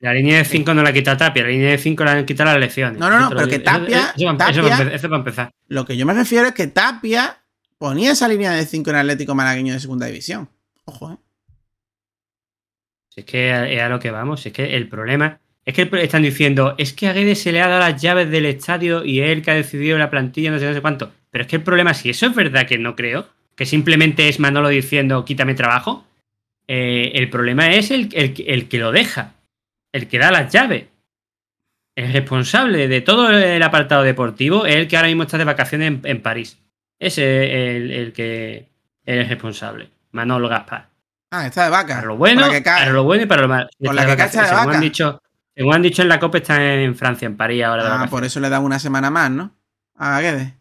La línea de 5 no la quita Tapia, la línea de 5 la han quitado las lecciones. No, no, no, Eso pero que. Eso- Tapia- Eso, eso a Tapia- eso va a empezar. Lo que yo me refiero es que Tapia ponía esa línea de 5 en Atlético malagueño de segunda división. Ojo, ¿eh? Si es que es a lo que vamos, si es que el problema es que están diciendo, es que a Guedes se le ha dado las llaves del estadio y es él que ha decidido la plantilla, no sé, no sé cuánto. Pero es que el problema, si eso es verdad que no creo, que simplemente es Manolo diciendo, quítame trabajo, eh, el problema es el, el, el que lo deja, el que da las llaves. El responsable de todo el apartado deportivo es el que ahora mismo está de vacaciones en, en París. Ese es el, el que es el responsable, Manolo Gaspar. Ah, está de vaca. Para lo bueno, que cae. para lo bueno y para lo malo. Con la que está de vaca. han dicho, según han dicho en la Copa está en Francia, en París ahora Ah, por eso le da una semana más, ¿no? A Guedes.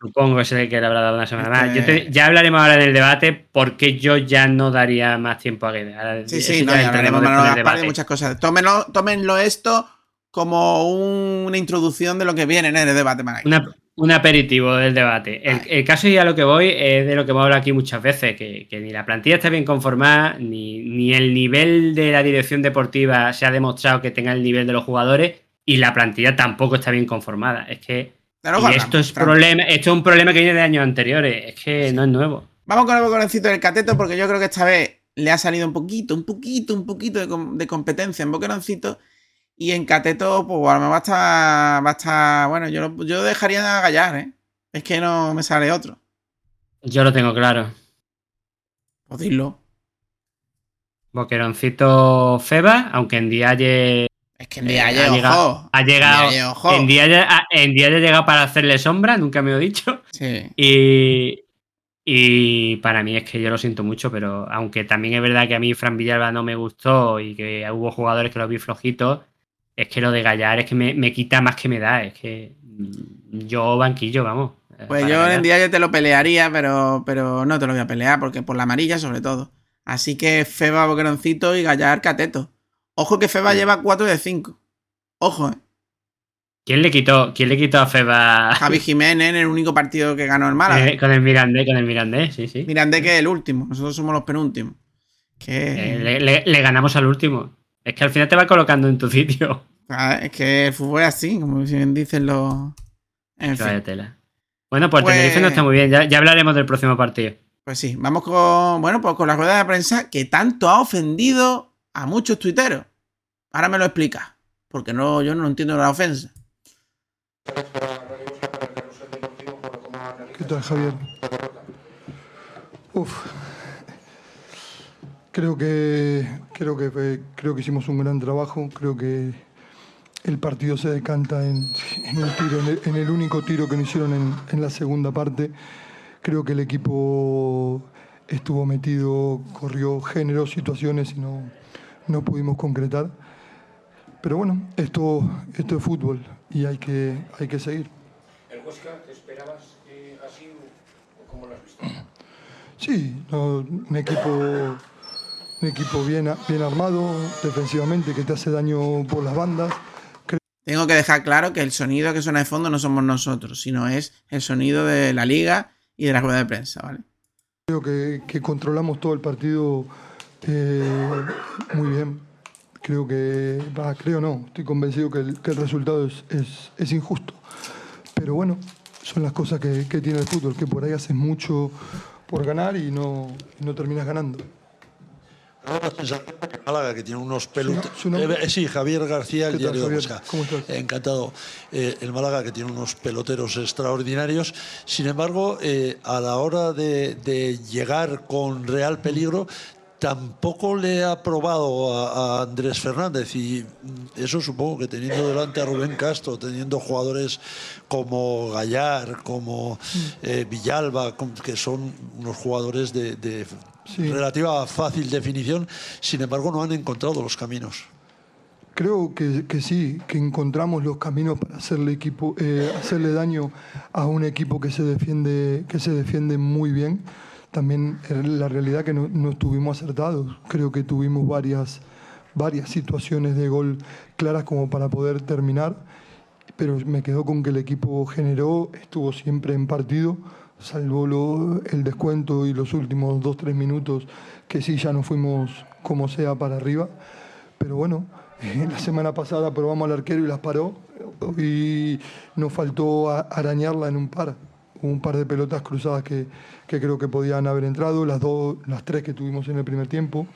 Supongo que sé que le habrá dado una semana Este- más. Yo te- ya hablaremos ahora en el debate porque yo ya no daría más tiempo a Guedes. Ahora, Sí, sí, no, ya hablaremos entraremos de muchas cosas. Tómenlo, tómenlo esto como un- una introducción de lo que viene en el debate, Maray. Una- un aperitivo del debate. El, el caso y a lo que voy es de lo que hemos hablado aquí muchas veces, que, que ni la plantilla está bien conformada, ni, ni el nivel de la dirección deportiva se ha demostrado que tenga el nivel de los jugadores, y la plantilla tampoco está bien conformada. Es que y esto es Fran. problema, esto es un problema que viene de años anteriores, es que no es nuevo. Vamos con el boconcito del cateto porque yo creo que esta vez le ha salido un poquito, un poquito, un poquito de, de competencia en boqueroncito. Y en cateto, pues lo mejor va a estar, va a estar bueno, yo, lo- yo dejaría a Gallar, ¿eh? Es que no me sale otro. Yo lo tengo claro. Pues dilo. Boqueroncito Feba, aunque en Dialle Es que en Eh, día ha llegado- ojo. ha llegado. En Dialle, ojo. En Dialle, ah, en Dialle ha llegado para hacerle sombra, nunca me lo he dicho. Sí. Y, y para mí es que yo lo siento mucho, pero aunque también es verdad que a mí Fran Villalba no me gustó y que hubo jugadores que los vi flojitos, es que lo de Gallar es que me, me quita más que me da. Es que yo banquillo, vamos. eh, Pues yo en día yo te lo pelearía, pero, pero no te lo voy a pelear, porque por la amarilla sobre todo. Así que Feba Boqueroncito y Gallar Cateto. Ojo que Feba Sí. lleva 4 de 5. Ojo, eh. ¿Quién le quitó, quién le quitó a Feba? Javi Jiménez en el único partido que ganó el Málaga. Eh, con el Mirandé, con el Mirandé, sí, sí. Mirandé que es el último, nosotros somos los penúltimos. Que... Eh, le, le- le ganamos al último. Es que al final te va colocando en tu sitio. Ah, Es que el fútbol es así, como bien dicen los. En fin. tela. Bueno, pues, Pues- Tenerife no está muy bien. Ya, ya hablaremos del próximo partido. Pues sí, vamos con. Bueno, pues con la rueda de prensa que tanto ha ofendido a muchos tuiteros. Ahora me lo explica. Porque no, yo no entiendo la ofensa. ¿Qué tal, Javier? Uf. Creo que, creo que fue- creo que hicimos un gran trabajo. Creo que el partido se decanta en, en un tiro, en el, en el único tiro que nos hicieron en, en la segunda parte. Creo que el equipo estuvo metido, corrió, generó situaciones y no, no pudimos concretar. Pero bueno, esto, esto es fútbol y hay que, hay que seguir. ¿El Huesca te esperabas eh, así o, cómo lo has visto? Sí, no, un equipo, un equipo bien, bien armado defensivamente que te hace daño por las bandas. Tengo que dejar claro que el sonido que suena de fondo no somos nosotros, sino es el sonido de la liga y de la rueda de prensa, ¿vale? Creo que, controlamos todo el partido eh, muy bien. Creo que, va, creo no, estoy convencido que el, resultado es, injusto. Pero bueno, son las cosas que, que tiene el fútbol, que por ahí haces mucho por ganar y no, no terminas ganando. La sensación de que Málaga, que tiene unos nombre? sí, Javier García, el ¿Qué tal, diario de. Encantado. Eh, el Málaga, que tiene unos peloteros extraordinarios. Sin embargo, eh, a la hora de, de llegar con real peligro, tampoco le ha probado a, Andrés Fernández. Y mm, eso supongo que teniendo delante a Rubén Castro, teniendo jugadores como Gallar, como eh, Villalba, que son unos jugadores de, de Sí. relativa fácil definición, sin embargo no han encontrado los caminos. Creo que, que sí, que encontramos los caminos para hacerle equipo, eh, hacerle daño a un equipo que se defiende, que se defiende muy bien. También eh, la realidad que no, no estuvimos acertados. Creo que tuvimos varias, varias situaciones de gol claras como para poder terminar. Pero me quedo con que el equipo generó, estuvo siempre en partido, salvo el descuento y los últimos dos, tres minutos, que sí ya nos fuimos como sea para arriba. Pero bueno, la semana pasada probamos al arquero y las paró y nos faltó arañarla en un par. Un par de pelotas cruzadas que, que creo que podían haber entrado, las, dos, las tres que tuvimos en el primer tiempo.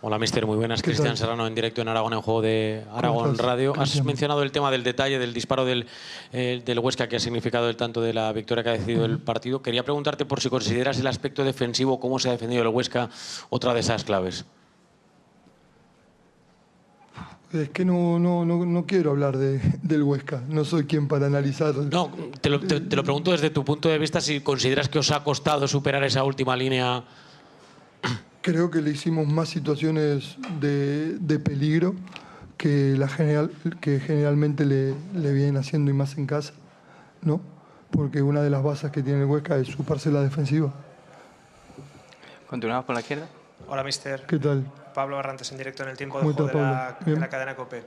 Hola, mister, muy buenas. ¿Qué Cristian? Serrano en directo en Aragón, en juego de Aragón Radio. Has Cristian? mencionado el tema del detalle del disparo del, eh, del Huesca que ha significado el tanto de la victoria que ha decidido el partido. Quería preguntarte por si consideras el aspecto defensivo, cómo se ha defendido el Huesca, otra de esas claves. Es que no, no, no, no quiero hablar de, del Huesca, no soy quien para analizar. No, te lo, te- te lo pregunto desde tu punto de vista, si consideras que os ha costado superar esa última línea. Creo que le hicimos más situaciones de, de peligro que, la general, que generalmente le, le vienen haciendo y más en casa, ¿no? Porque una de las bases que tiene el Huesca es su parcela defensiva. Continuamos por la izquierda. Hola, mister. ¿Qué tal? Pablo Barrantes en directo en el tiempo de ¿Cómo juego de la, de la cadena COPE.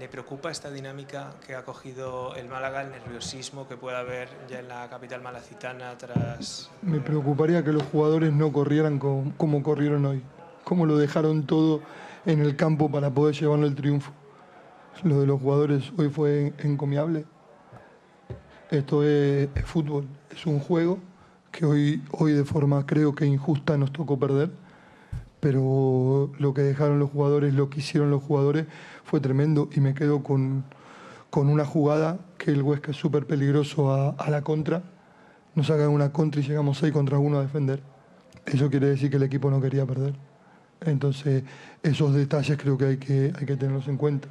¿Le preocupa esta dinámica que ha cogido el Málaga, el nerviosismo que puede haber ya en la capital malacitana tras... Me preocuparía que los jugadores no corrieran co- como corrieron hoy, como lo dejaron todo en el campo para poder llevarlo el triunfo. Lo de los jugadores hoy fue encomiable. Esto es, es fútbol, es un juego que hoy, hoy de forma creo que injusta nos tocó perder, pero lo que dejaron los jugadores, lo que hicieron los jugadores fue tremendo y me quedo con, con una jugada que el Huesca es súper peligroso a, a la contra, nos sacan una contra y llegamos 6 contra 1 a defender. Eso quiere decir que el equipo no quería perder. Entonces, esos detalles creo que hay que, hay que tenerlos en cuenta.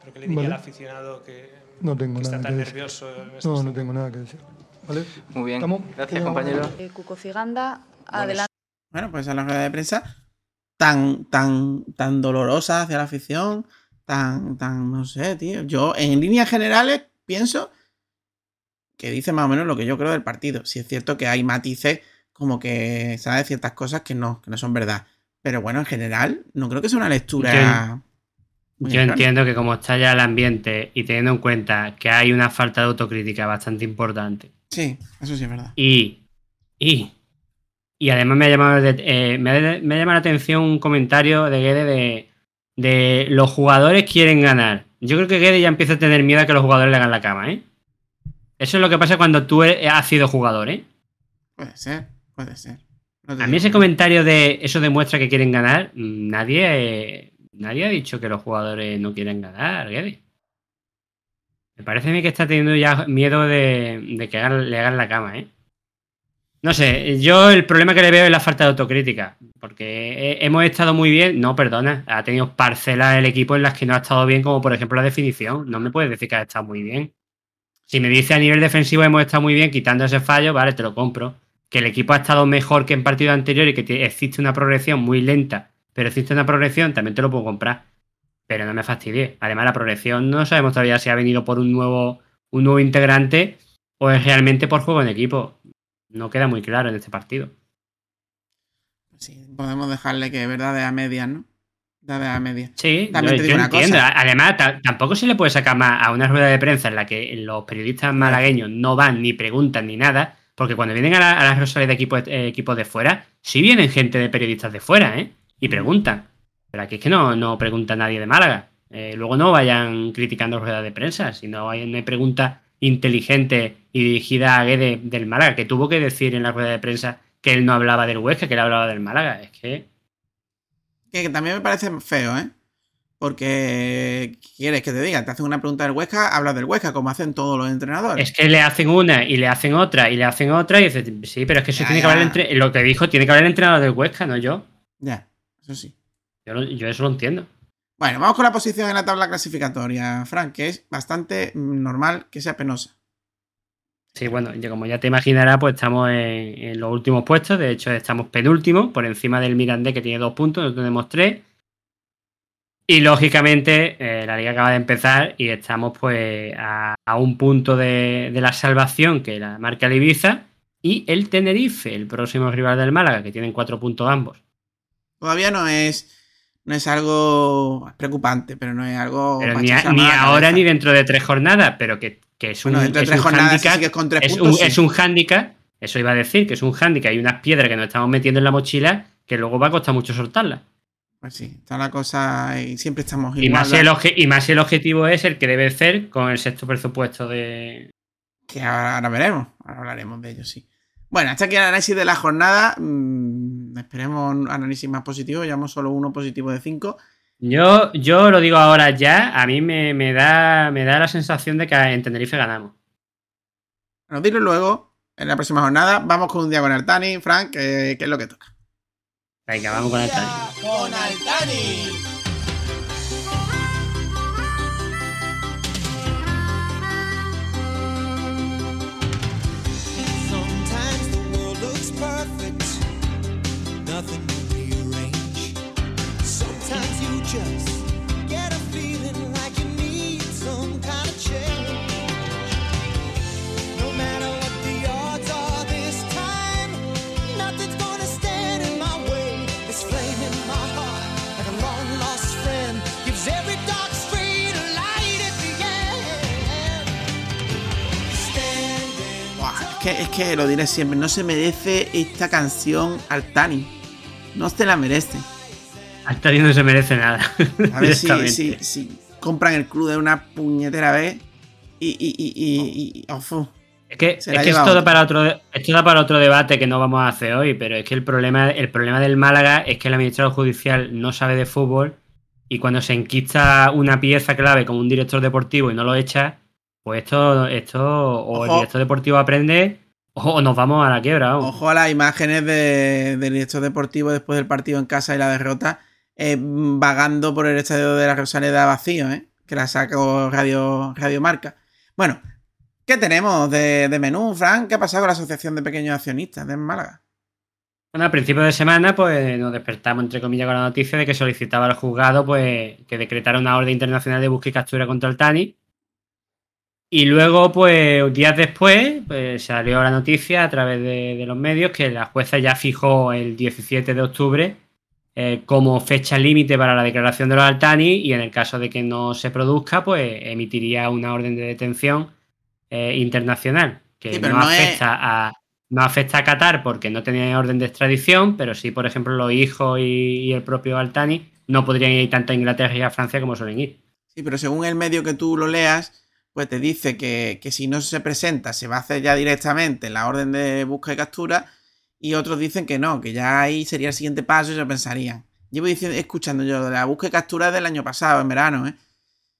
¿Pero qué le diría Vale. al aficionado que, No tengo que está nada tan que decir. nervioso No, no tengo nada que decir. ¿Vale? Muy bien. ¿Estamos? Gracias, ¿Tenemos- compañero. Eh, Cuco Ciganda, adelante. Bueno, pues es la rueda de prensa tan, tan, tan dolorosa hacia la afición, tan, tan, no sé, tío. Yo, en líneas generales, pienso que dice más o menos lo que yo creo del partido. Si es cierto que hay matices como que sabe ciertas cosas que no, que no son verdad. Pero bueno, en general, no creo que sea una lectura Yo bien, entiendo que como está ya el ambiente y teniendo en cuenta que hay una falta de autocrítica bastante importante Sí, eso sí es verdad. y y y además me ha llamado eh, me, ha, me ha llamado la atención un comentario de Guede de, de los jugadores quieren ganar. Yo creo que Guede ya empieza a tener miedo a que los jugadores le hagan la cama, ¿eh? Eso es lo que pasa cuando tú e- has sido jugador, ¿eh? Puede ser, puede ser. No A mí digo ese comentario de eso demuestra que quieren ganar, nadie, eh, nadie ha dicho que los jugadores no quieren ganar, Guede. Me parece a mí que está teniendo ya miedo de, de que hagan- le hagan la cama, ¿eh? No sé, yo el problema que le veo es la falta de autocrítica. Porque he- hemos estado muy bien. No, perdona. Ha tenido parcelas el equipo en las que no ha estado bien, como por ejemplo la definición. No me puedes decir que ha estado muy bien. Si me dice a nivel defensivo hemos estado muy bien quitando ese fallo, vale, te lo compro. Que el equipo ha estado mejor que en partido anterior y que te- existe una progresión muy lenta, pero existe una progresión, también te lo puedo comprar. Pero no me fastidie. Además, la progresión no sabemos todavía si ha venido por un nuevo, un nuevo integrante o es realmente por juego en equipo. No queda muy claro en este partido. Sí, podemos dejarle que verdad a medias, ¿no? Verdad a medias. Sí, También yo, te yo digo una entiendo. cosa. Además, ta- tampoco se le puede sacar más a una rueda de prensa en la que los periodistas malagueños no van ni preguntan ni nada, porque cuando vienen a, la- a las rosales de equipos, eh, equipos de fuera, sí vienen gente de periodistas de fuera, ¿eh? Y preguntan. Pero aquí es que no, no pregunta nadie de Málaga. Eh, luego no vayan criticando ruedas de prensa, si no hay, no hay pregunta inteligente y dirigida a Guede del Málaga, que tuvo que decir en la rueda de prensa que él no hablaba del Huesca, que él hablaba del Málaga. Es que Que, que también me parece feo, ¿eh? Porque, ¿qué ¿quieres que te diga? Te hacen una pregunta del Huesca, hablas del Huesca, como hacen todos los entrenadores. Es que le hacen una y le hacen otra y le hacen otra y dices, sí, pero es que eso Ya, tiene ya. que hablar entre... lo que dijo tiene que hablar el entrenador del Huesca, no yo. Ya, eso sí. Yo, yo eso lo entiendo. Bueno, vamos con la posición en la tabla clasificatoria, Frank, que es bastante normal que sea penosa. Sí, bueno, yo como ya te imaginarás, pues estamos en, en los últimos puestos. De hecho, estamos penúltimos, por encima del Mirandés, que tiene dos puntos, nosotros tenemos tres. Y lógicamente, eh, la liga acaba de empezar y estamos pues a, a un punto de, de la salvación que la marca el Ibiza y el Tenerife, el próximo rival del Málaga, que tienen cuatro puntos ambos. Todavía no es, no es algo preocupante, pero no es algo. Ni, a- ahora ni dentro de tres jornadas, pero que, que es un, Bueno, dentro de es tres un jornadas, hándicap, si sigues con tres es, puntos, un, sí. es un hándicap, eso iba a decir, que es un hándicap y unas piedras que nos estamos metiendo en la mochila que luego va a costar mucho soltarlas. Pues sí, está la cosa y siempre estamos Y igual. más, si el obje- y más si el objetivo es el que debe ser con el sexto presupuesto de... Que ahora, ahora veremos, ahora hablaremos de ello, sí. Bueno, hasta aquí el análisis de la jornada. mm, esperemos un análisis más positivo, llevamos solo uno positivo de cinco. Yo, yo lo digo ahora ya, a mí me, me da, me da la sensación de que en Tenerife ganamos. Nos dilo luego, en la próxima jornada. Vamos con un día con Artani, Frank, que, que es lo que toca. Venga, vamos con el Tani. Con Altani. Es, que, lo diré siempre, no se merece esta canción Altani. No se la merece. Al Tani no se merece nada. A ver si, si, si compran el club de una puñetera vez y. y, y, y, y- ofu. Es que, es que da otro. para otro, esto da para otro debate que no vamos a hacer hoy, pero es que el problema, el problema del Málaga es que el administrador judicial no sabe de fútbol y cuando se enquista una pieza clave como un director deportivo y no lo echa, pues esto, esto o el director deportivo aprende o nos vamos a la quiebra. vamos. Ojo a las imágenes de- del director deportivo después del partido en casa y la derrota, eh, vagando por el estadio de la Rosaleda vacío, ¿eh? que la sacó Radio, Radio Marca. Bueno, ¿qué tenemos de, menú, Frank? ¿Qué ha pasado con la Asociación de Pequeños Accionistas de Málaga? Bueno, a principio de semana, pues nos despertamos, entre comillas, con la noticia de que solicitaba al juzgado pues, que decretara una orden internacional de búsqueda y captura contra el Tani. Y luego, pues, días después, pues salió la noticia a través de los medios que la jueza ya fijó el 17 de octubre eh, como fecha límite para la declaración de los Altani y en el caso de que no se produzca, pues emitiría una orden de detención eh, internacional que Sí, no, es- afecta a no afecta a Qatar porque no tenía orden de extradición, pero sí, por ejemplo, los hijos y, y el propio Altani no podrían ir tanto a Inglaterra y a Francia como suelen ir. Sí, pero según el medio que tú lo leas, pues te dice que, que si no se presenta, se va a hacer ya directamente la orden de busca y captura. Y otros dicen que no, que ya ahí sería el siguiente paso y se lo pensarían. Llevo diciendo, escuchando yo de la búsqueda y captura del año pasado, en verano, ¿eh?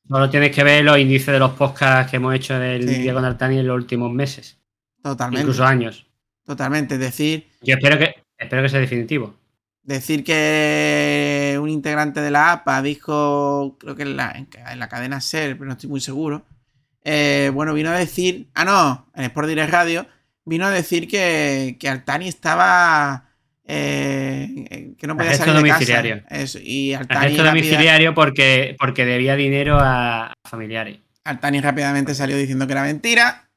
Solo tienes que ver los índices de los podcasts que hemos hecho del Sí. día con Altani en los últimos meses, Totalmente. incluso años. Totalmente. Es decir, Yo espero que, espero que sea definitivo. decir que un integrante de la APA dijo, creo que en la, en la cadena SER, pero no estoy muy seguro. eh, bueno, vino a decir, ah, no, en Sport Direct Radio, vino a decir que, que Altani estaba. eh, que no podía salir de domiciliario. casa. Eso, y Altani, Arresto domiciliario porque, porque debía dinero a, a familiares. Altani rápidamente salió diciendo que era mentira.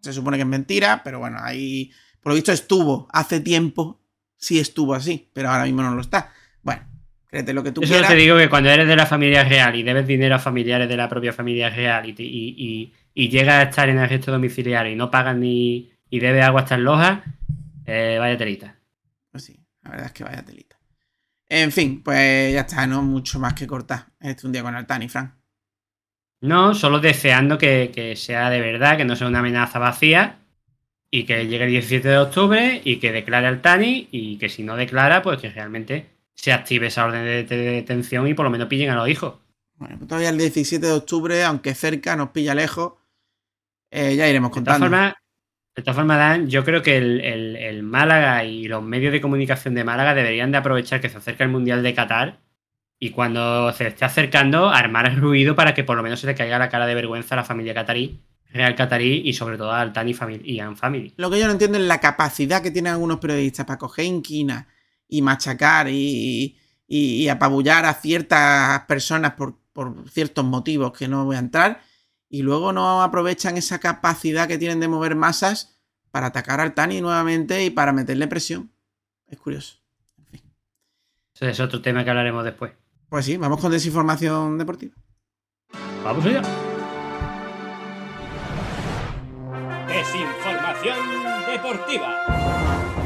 Se supone que es mentira, pero bueno, ahí. Por lo visto estuvo hace tiempo. Sí estuvo así, pero ahora mismo no lo está. Bueno, créete lo que tú Eso quieras. te digo que cuando eres de la familia real y debes dinero a familiares de la propia familia real y, te- y, y- y llegas a estar en arresto domiciliario y no pagas ni y debes agua hasta en Loja, eh, vaya telita. Pues sí, la verdad es que vaya telita. En fin, pues ya está, no mucho más que cortar. Este es un día con Altani, Frank. No, solo deseando que, que sea de verdad, que no sea una amenaza vacía y que llegue el 17 de octubre y que declare al Tani y que si no declara, pues que realmente se active esa orden de, de detención y por lo menos pillen a los hijos. Bueno, pues todavía el 17 de octubre, aunque cerca, nos pilla lejos. eh, ya iremos De todas contando. formas, de todas formas, Dan, yo creo que el, el- el Málaga y los medios de comunicación de Málaga deberían de aprovechar que se acerca el Mundial de Qatar y cuando se esté acercando, armar el ruido para que por lo menos se le caiga la cara de vergüenza a la familia catarí, Real Catarí y sobre todo al Tani y An Family. Lo que yo no entiendo es la capacidad que tienen algunos periodistas para coger inquina y machacar y, y- y apabullar a ciertas personas por, por ciertos motivos que no voy a entrar y luego no aprovechan esa capacidad que tienen de mover masas para atacar al Tani nuevamente y para meterle presión. Es curioso. Ese es otro tema que hablaremos después. Pues sí, vamos con desinformación deportiva. Vamos allá. Desinformación deportiva.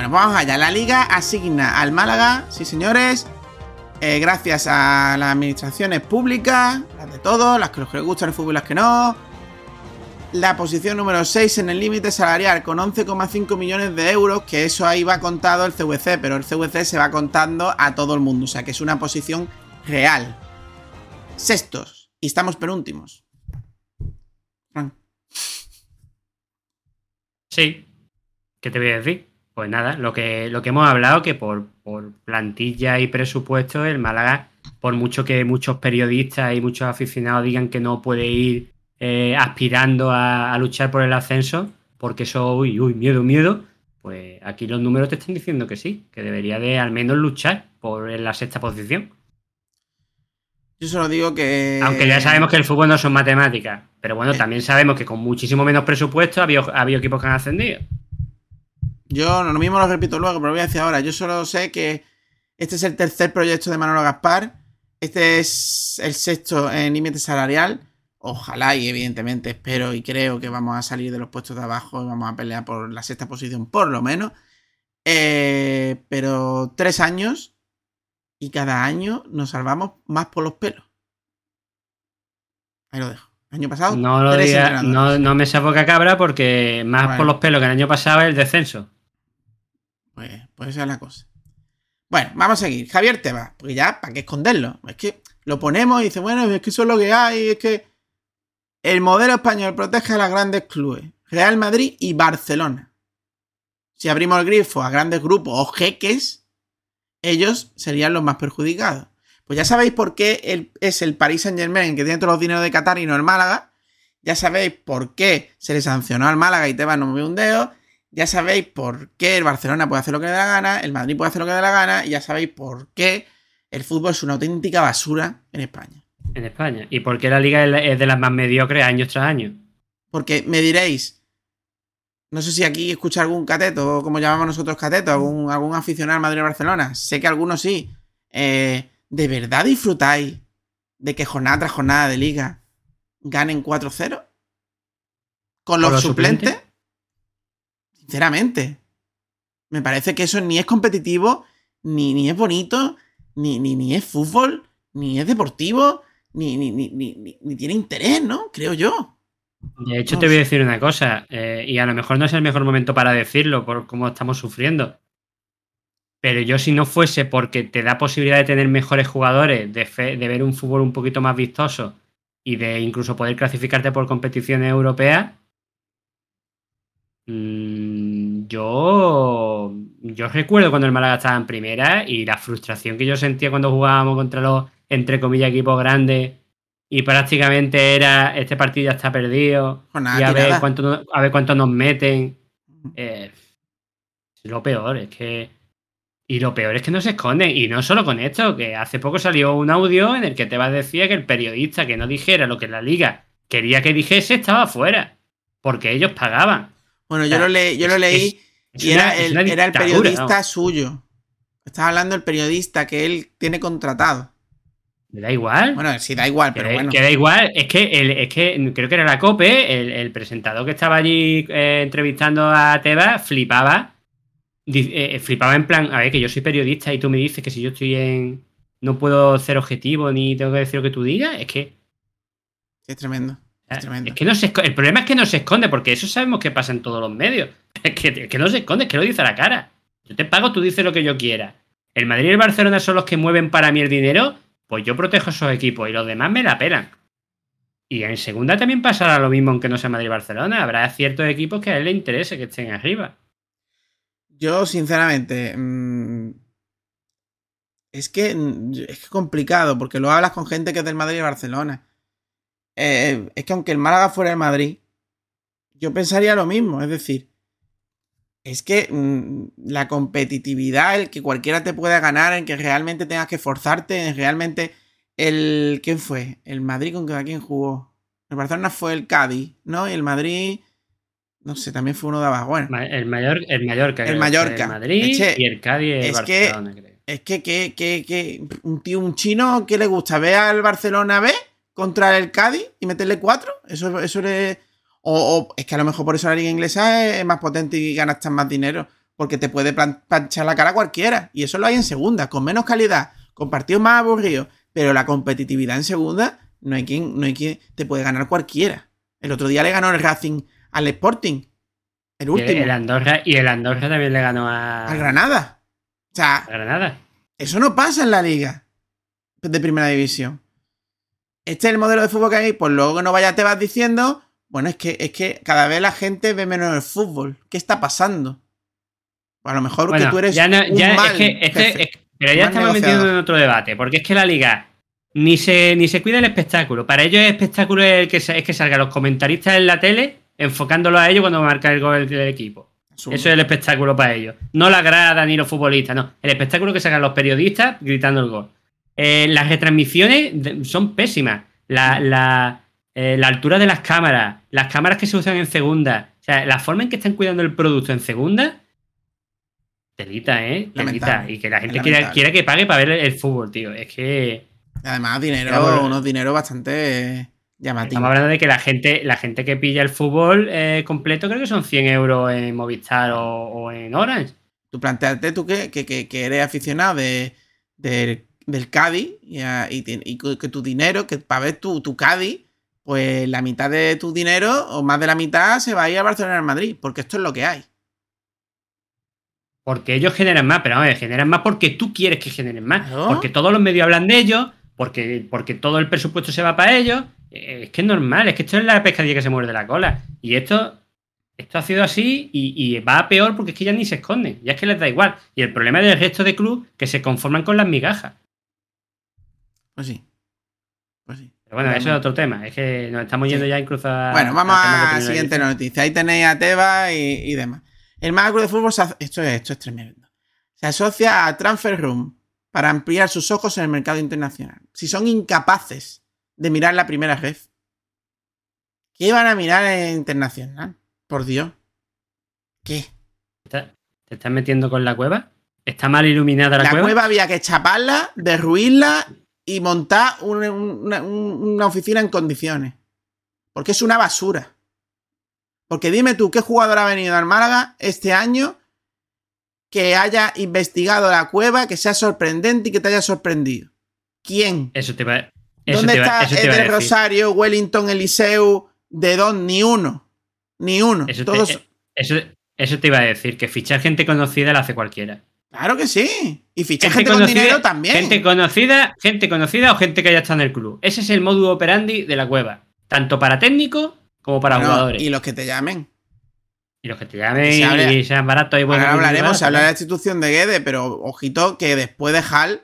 Bueno, vamos allá. La liga asigna al Málaga, sí señores, eh, gracias a las administraciones públicas, las de todos, las que les gustan el fútbol y las que no. La posición número 6 en el límite salarial con 11,5 millones de euros, que eso ahí va contado el CVC, pero el CVC se va contando a todo el mundo, o sea que es una posición real. Sextos, y estamos penúltimos. Sí. ¿Qué te voy a decir? Pues nada, lo que, lo que hemos hablado, que por, por plantilla y presupuesto, el Málaga, por mucho que muchos periodistas y muchos aficionados digan que no puede ir eh, aspirando a, a luchar por el ascenso, porque eso, uy, uy, miedo, miedo, pues aquí los números te están diciendo que sí, que debería de al menos luchar por la sexta posición. Yo solo digo que... Aunque ya sabemos que el fútbol no son matemáticas, pero bueno, también sabemos que con muchísimo menos presupuesto ha habido, ha habido equipos que han ascendido. Yo no lo mismo lo repito luego, pero lo voy a decir ahora. Yo solo sé que este es el tercer proyecto de Manolo Gaspar. Este es el sexto en límite salarial. Ojalá y evidentemente espero y creo que vamos a salir de los puestos de abajo y vamos a pelear por la sexta posición, por lo menos. Eh, pero tres años y cada año nos salvamos más por los pelos. Ahí lo dejo. Año pasado, No lo diga, no, no me sea boca cabra porque más Bueno. por los pelos que el año pasado es el descenso. Pues, pues esa es la cosa. Bueno, vamos a seguir. Javier Tebas, porque ya, ¿para qué esconderlo? Es que lo ponemos y dice, bueno, es que eso es lo que hay, es que el modelo español protege a las grandes clubes, Real Madrid y Barcelona. Si abrimos el grifo a grandes grupos o jeques, ellos serían los más perjudicados. Pues ya sabéis por qué es el Paris Saint Germain que tiene todos los dineros de Qatar y no el Málaga. Ya sabéis por qué se le sancionó al Málaga y Tebas no movió un dedo. Ya sabéis por qué el Barcelona puede hacer lo que le dé la gana, el Madrid puede hacer lo que le dé la gana, y ya sabéis por qué el fútbol es una auténtica basura en España. En España. ¿Y por qué la liga es de las más mediocres año tras año? Porque me diréis, no sé si aquí escucha algún cateto, o como llamamos nosotros cateto, algún, algún aficionado al Madrid o Barcelona. Sé que algunos sí. Eh, ¿De verdad disfrutáis de que jornada tras jornada de liga ganen 4-0? ¿Con los, los suplentes? suplentes? Sinceramente. Me parece que eso ni es competitivo, ni, ni es bonito, ni, ni, ni es fútbol, ni es deportivo, ni, ni, ni, ni, tiene interés, ¿no? Creo yo. De hecho, No te voy a decir una cosa, eh, y a lo mejor no es el mejor momento para decirlo por cómo estamos sufriendo. Pero yo, si no fuese porque te da posibilidad de tener mejores jugadores, de, fe- de ver un fútbol un poquito más vistoso y de incluso poder clasificarte por competiciones europeas, yo, yo recuerdo cuando el Málaga estaba en primera y la frustración que yo sentía cuando jugábamos contra los, entre comillas, equipos grandes y prácticamente era este partido ya está perdido Jornada y a ver, cuánto, a ver cuánto nos meten. Eh, lo peor, es que. Y lo peor es que no se esconden. Y no solo con esto, que hace poco salió un audio en el que Tebas decía que el periodista que no dijera lo que la liga quería que dijese estaba fuera. Porque ellos pagaban. Bueno, O yo sea, lo, leí, yo lo leí es y una- era el, era periodista suyo. Estaba hablando del periodista que él tiene contratado. Me da igual. Bueno, sí, da igual, pero bueno. que da igual, es que, el, es que creo que era la COPE, el, el presentador que estaba allí eh, entrevistando a Tebas, flipaba. Eh, flipaba en plan, a ver, que yo soy periodista y tú me dices que si yo estoy en. No puedo ser objetivo ni tengo que decir lo que tú digas, es que. Es tremendo. Ah, Es que no se el problema es que no se esconde, porque eso sabemos que pasa en todos los medios. Es que, es que no se esconde, es que lo dice a la cara. Yo te pago, tú dices lo que yo quiera. El Madrid y el Barcelona son los que mueven para mí el dinero, pues yo protejo esos equipos y los demás me la pelan. Y en segunda también pasará lo mismo, aunque no sea Madrid y Barcelona. Habrá ciertos equipos que a él le interese que estén arriba. Yo, sinceramente, mm, es que mm, es complicado, porque lo hablas con gente que es del Madrid y Barcelona. Eh, es que aunque el Málaga fuera el Madrid, yo pensaría lo mismo. Es decir, es que mm, la competitividad, el que cualquiera te pueda ganar, en que realmente tengas que esforzarte, en realmente el. ¿Quién fue? El Madrid con quién jugó. El Barcelona fue el Cádiz, ¿no? Y el Madrid. No sé, también fue uno de abajo. Bueno. El, mayor, el Mallorca. El que Mallorca. El Madrid Eche, y el Cádiz el es que- creo. Es que, que, que, que un tío, un chino, ¿qué le gusta? ¿Ve al Barcelona B contra el Cádiz y meterle cuatro? Eso, eso le. O, o es que a lo mejor por eso la liga inglesa es, es más potente y ganas más dinero. Porque te puede planchar la cara cualquiera. Y eso lo hay en segunda, con menos calidad, con partidos más aburridos. Pero la competitividad en segunda, no hay quien, no hay quien. Te puede ganar cualquiera. El otro día le ganó el Racing al Sporting. El Y último. el Andorra, y el Andorra también le ganó a, al Granada. O sea, a Granada. eso no pasa en la liga de primera división. Este es el modelo de fútbol que hay. Pues luego que no vaya te vas diciendo, bueno, es que, es que cada vez la gente ve menos el fútbol. ¿Qué está pasando? A lo mejor que tú eres ya no- un es mal que- es que- jefe. es- pero ya estamos negociador. metiendo en otro debate, porque es que la liga ni se, ni se cuida el espectáculo. Para ellos el espectáculo es, el que, es que salgan los comentaristas en la tele enfocándolo a ellos cuando marca el gol del equipo. Eso es el espectáculo para ellos. No la grada ni los futbolistas, no. El espectáculo que sacan los periodistas gritando el gol. Eh, las retransmisiones de- son pésimas. La, la, eh, la altura de las cámaras, las cámaras que se usan en segunda, o sea, la forma en que están cuidando el producto en segunda, telita, ¿eh? Telita. Lamentable. Y que la gente quiera, quiera que pague para ver el, el fútbol, tío. Es que Además, dinero, unos dineros bastante llamativos. estamos hablando de que la gente, la gente que pilla el fútbol eh, completo creo que son 100 euros en Movistar o, o en Orange. Tú planteate tú que, que, que- que eres aficionado de, del- del Cádiz y, a- y ti- y que tu dinero, que para ver tu, tu Cádiz, pues la mitad de tu dinero o más de la mitad se va a ir a Barcelona al Madrid, porque esto es lo que hay. Porque ellos generan más, pero vamos, generan más porque tú quieres que generen más. Porque todos los medios hablan de ellos, porque, porque todo el presupuesto se va para ellos. Es que es normal, es que esto es la pescadilla que se muerde la cola. Y esto, esto ha sido así y, y va a peor porque es que ya ni se esconden, ya es que les da igual. Y el problema del resto de club que se conforman con las migajas. Pues sí. Pues sí. Pero bueno, eso es otro tema, es que nos estamos yendo ya incluso a. Bueno, vamos a la siguiente noticia. Ahí tenéis a Tebas y, y demás. El Club de Fútbol, se esto, es, esto es tremendo. Se asocia a Transfer Room para ampliar sus ojos en el mercado internacional. Si son incapaces de mirar la primera ref, ¿qué van a mirar en internacional? Por Dios. ¿Qué? ¿Te estás metiendo con la cueva? ¿Está mal iluminada la, La cueva? cueva había que chaparla, derruirla y montar una, una- una oficina en condiciones. Porque es una basura. Porque dime tú, ¿qué jugador ha venido al Málaga este año que haya investigado la cueva, que sea sorprendente y que te haya sorprendido? ¿Quién? Eso te va, eso ¿Dónde te está Eder. Rosario, Wellington, Eliseu, De Don? Ni uno. Ni uno. Eso te, Todos... eso, eso te iba a decir, que fichar gente conocida la hace cualquiera. Claro que sí. Y fichar gente, con dinero también. Gente conocida, gente conocida o gente que haya estado en el club. Ese es el modus operandi de la cueva. Tanto para técnicos como para Bueno, jugadores. Y los que te llamen. Y los que te llamen habla- y sean baratos y buenos. Ahora hablaremos, se habla de la institución de Guede, pero ojito que después de Hal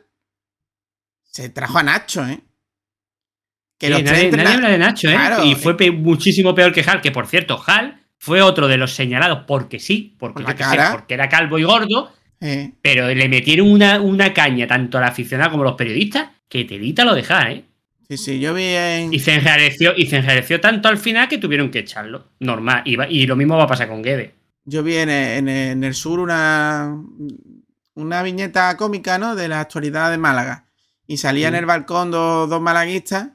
se trajo a Nacho, ¿eh? Que Sí, los nadie, nadie habla de Nacho, ¿eh? Claro, y fue pe- muchísimo peor que Hal, que por cierto, Hal fue otro de los señalados porque sí, porque, Por yo qué sé, porque era calvo y gordo, eh, pero le metieron una, una caña tanto al aficionado como a los periodistas que telita lo deja, ¿eh? Sí, sí, yo vi en. Y se enjareció, y se enjareció tanto al final que tuvieron que echarlo. Normal. Y, va- y lo mismo va a pasar con Guede. Yo vi en, en- en el sur una, una viñeta cómica, ¿no? De la actualidad de Málaga. Y salía en el balcón dos, dos malaguistas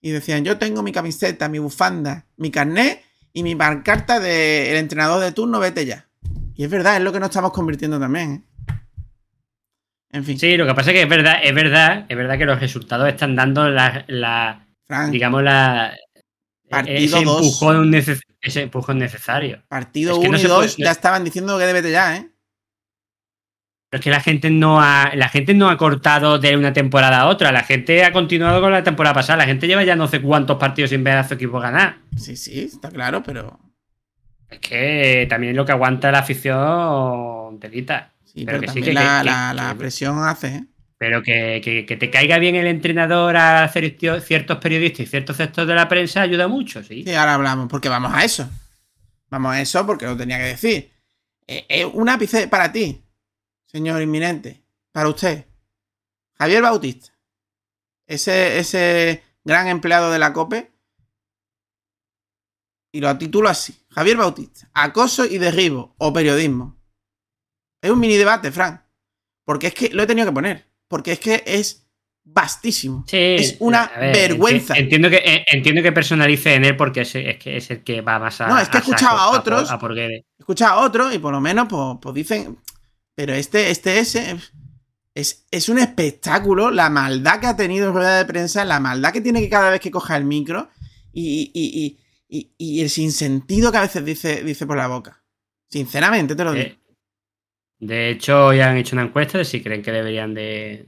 y decían, yo tengo mi camiseta, mi bufanda, mi carnet y mi pancarta del entrenador de turno, vete ya. Y es verdad, es lo que nos estamos convirtiendo también, ¿eh? En fin, Sí, lo que pasa es que es verdad, es verdad, es verdad que los resultados están dando la, digamos, la ese empujón, neces- ese empujón necesario. partido es que 1 no y se 2 puede- ya estaban diciendo que vete ya, ¿eh? Pero es que la gente no ha, la gente no ha cortado de una temporada a otra, la gente ha continuado con la temporada pasada, la gente lleva ya no sé cuántos partidos sin ver a su equipo ganar. Sí, sí, está claro, pero... Es que también lo que aguanta la afición telita. Sí, Pero pero, que sí, que- la, que- la- presión hace, ¿eh? Pero que, que- te caiga bien el entrenador a hacer ciertos periodistas y ciertos sectores de la prensa ayuda mucho, sí. Sí, ahora hablamos, porque vamos a eso. Vamos a eso porque lo tenía que decir. Eh, eh, un ápice para ti, señor inminente, para usted. Javier Bautista, ese, ese gran empleado de la COPE, y lo titulo así. Javier Bautista, acoso y derribo o periodismo. Es un mini debate, Frank. Porque es que lo he tenido que poner. Porque es que es vastísimo. Sí, es una a ver, vergüenza. enti- Entiendo que, eh, entiendo que personalice en él porque es, es que es el que va más a. No, es que he escuchado a otros. a por Guede. escucha a otro y por lo menos pues, pues dicen, pero este, este es, es, es un espectáculo, la maldad que ha tenido en rueda de prensa, la maldad que tiene que cada vez que coja el micro y, y, y, y, y el sinsentido que a veces dice, dice por la boca. Sinceramente te lo digo. Eh, De hecho, ya han hecho una encuesta de si creen que deberían de,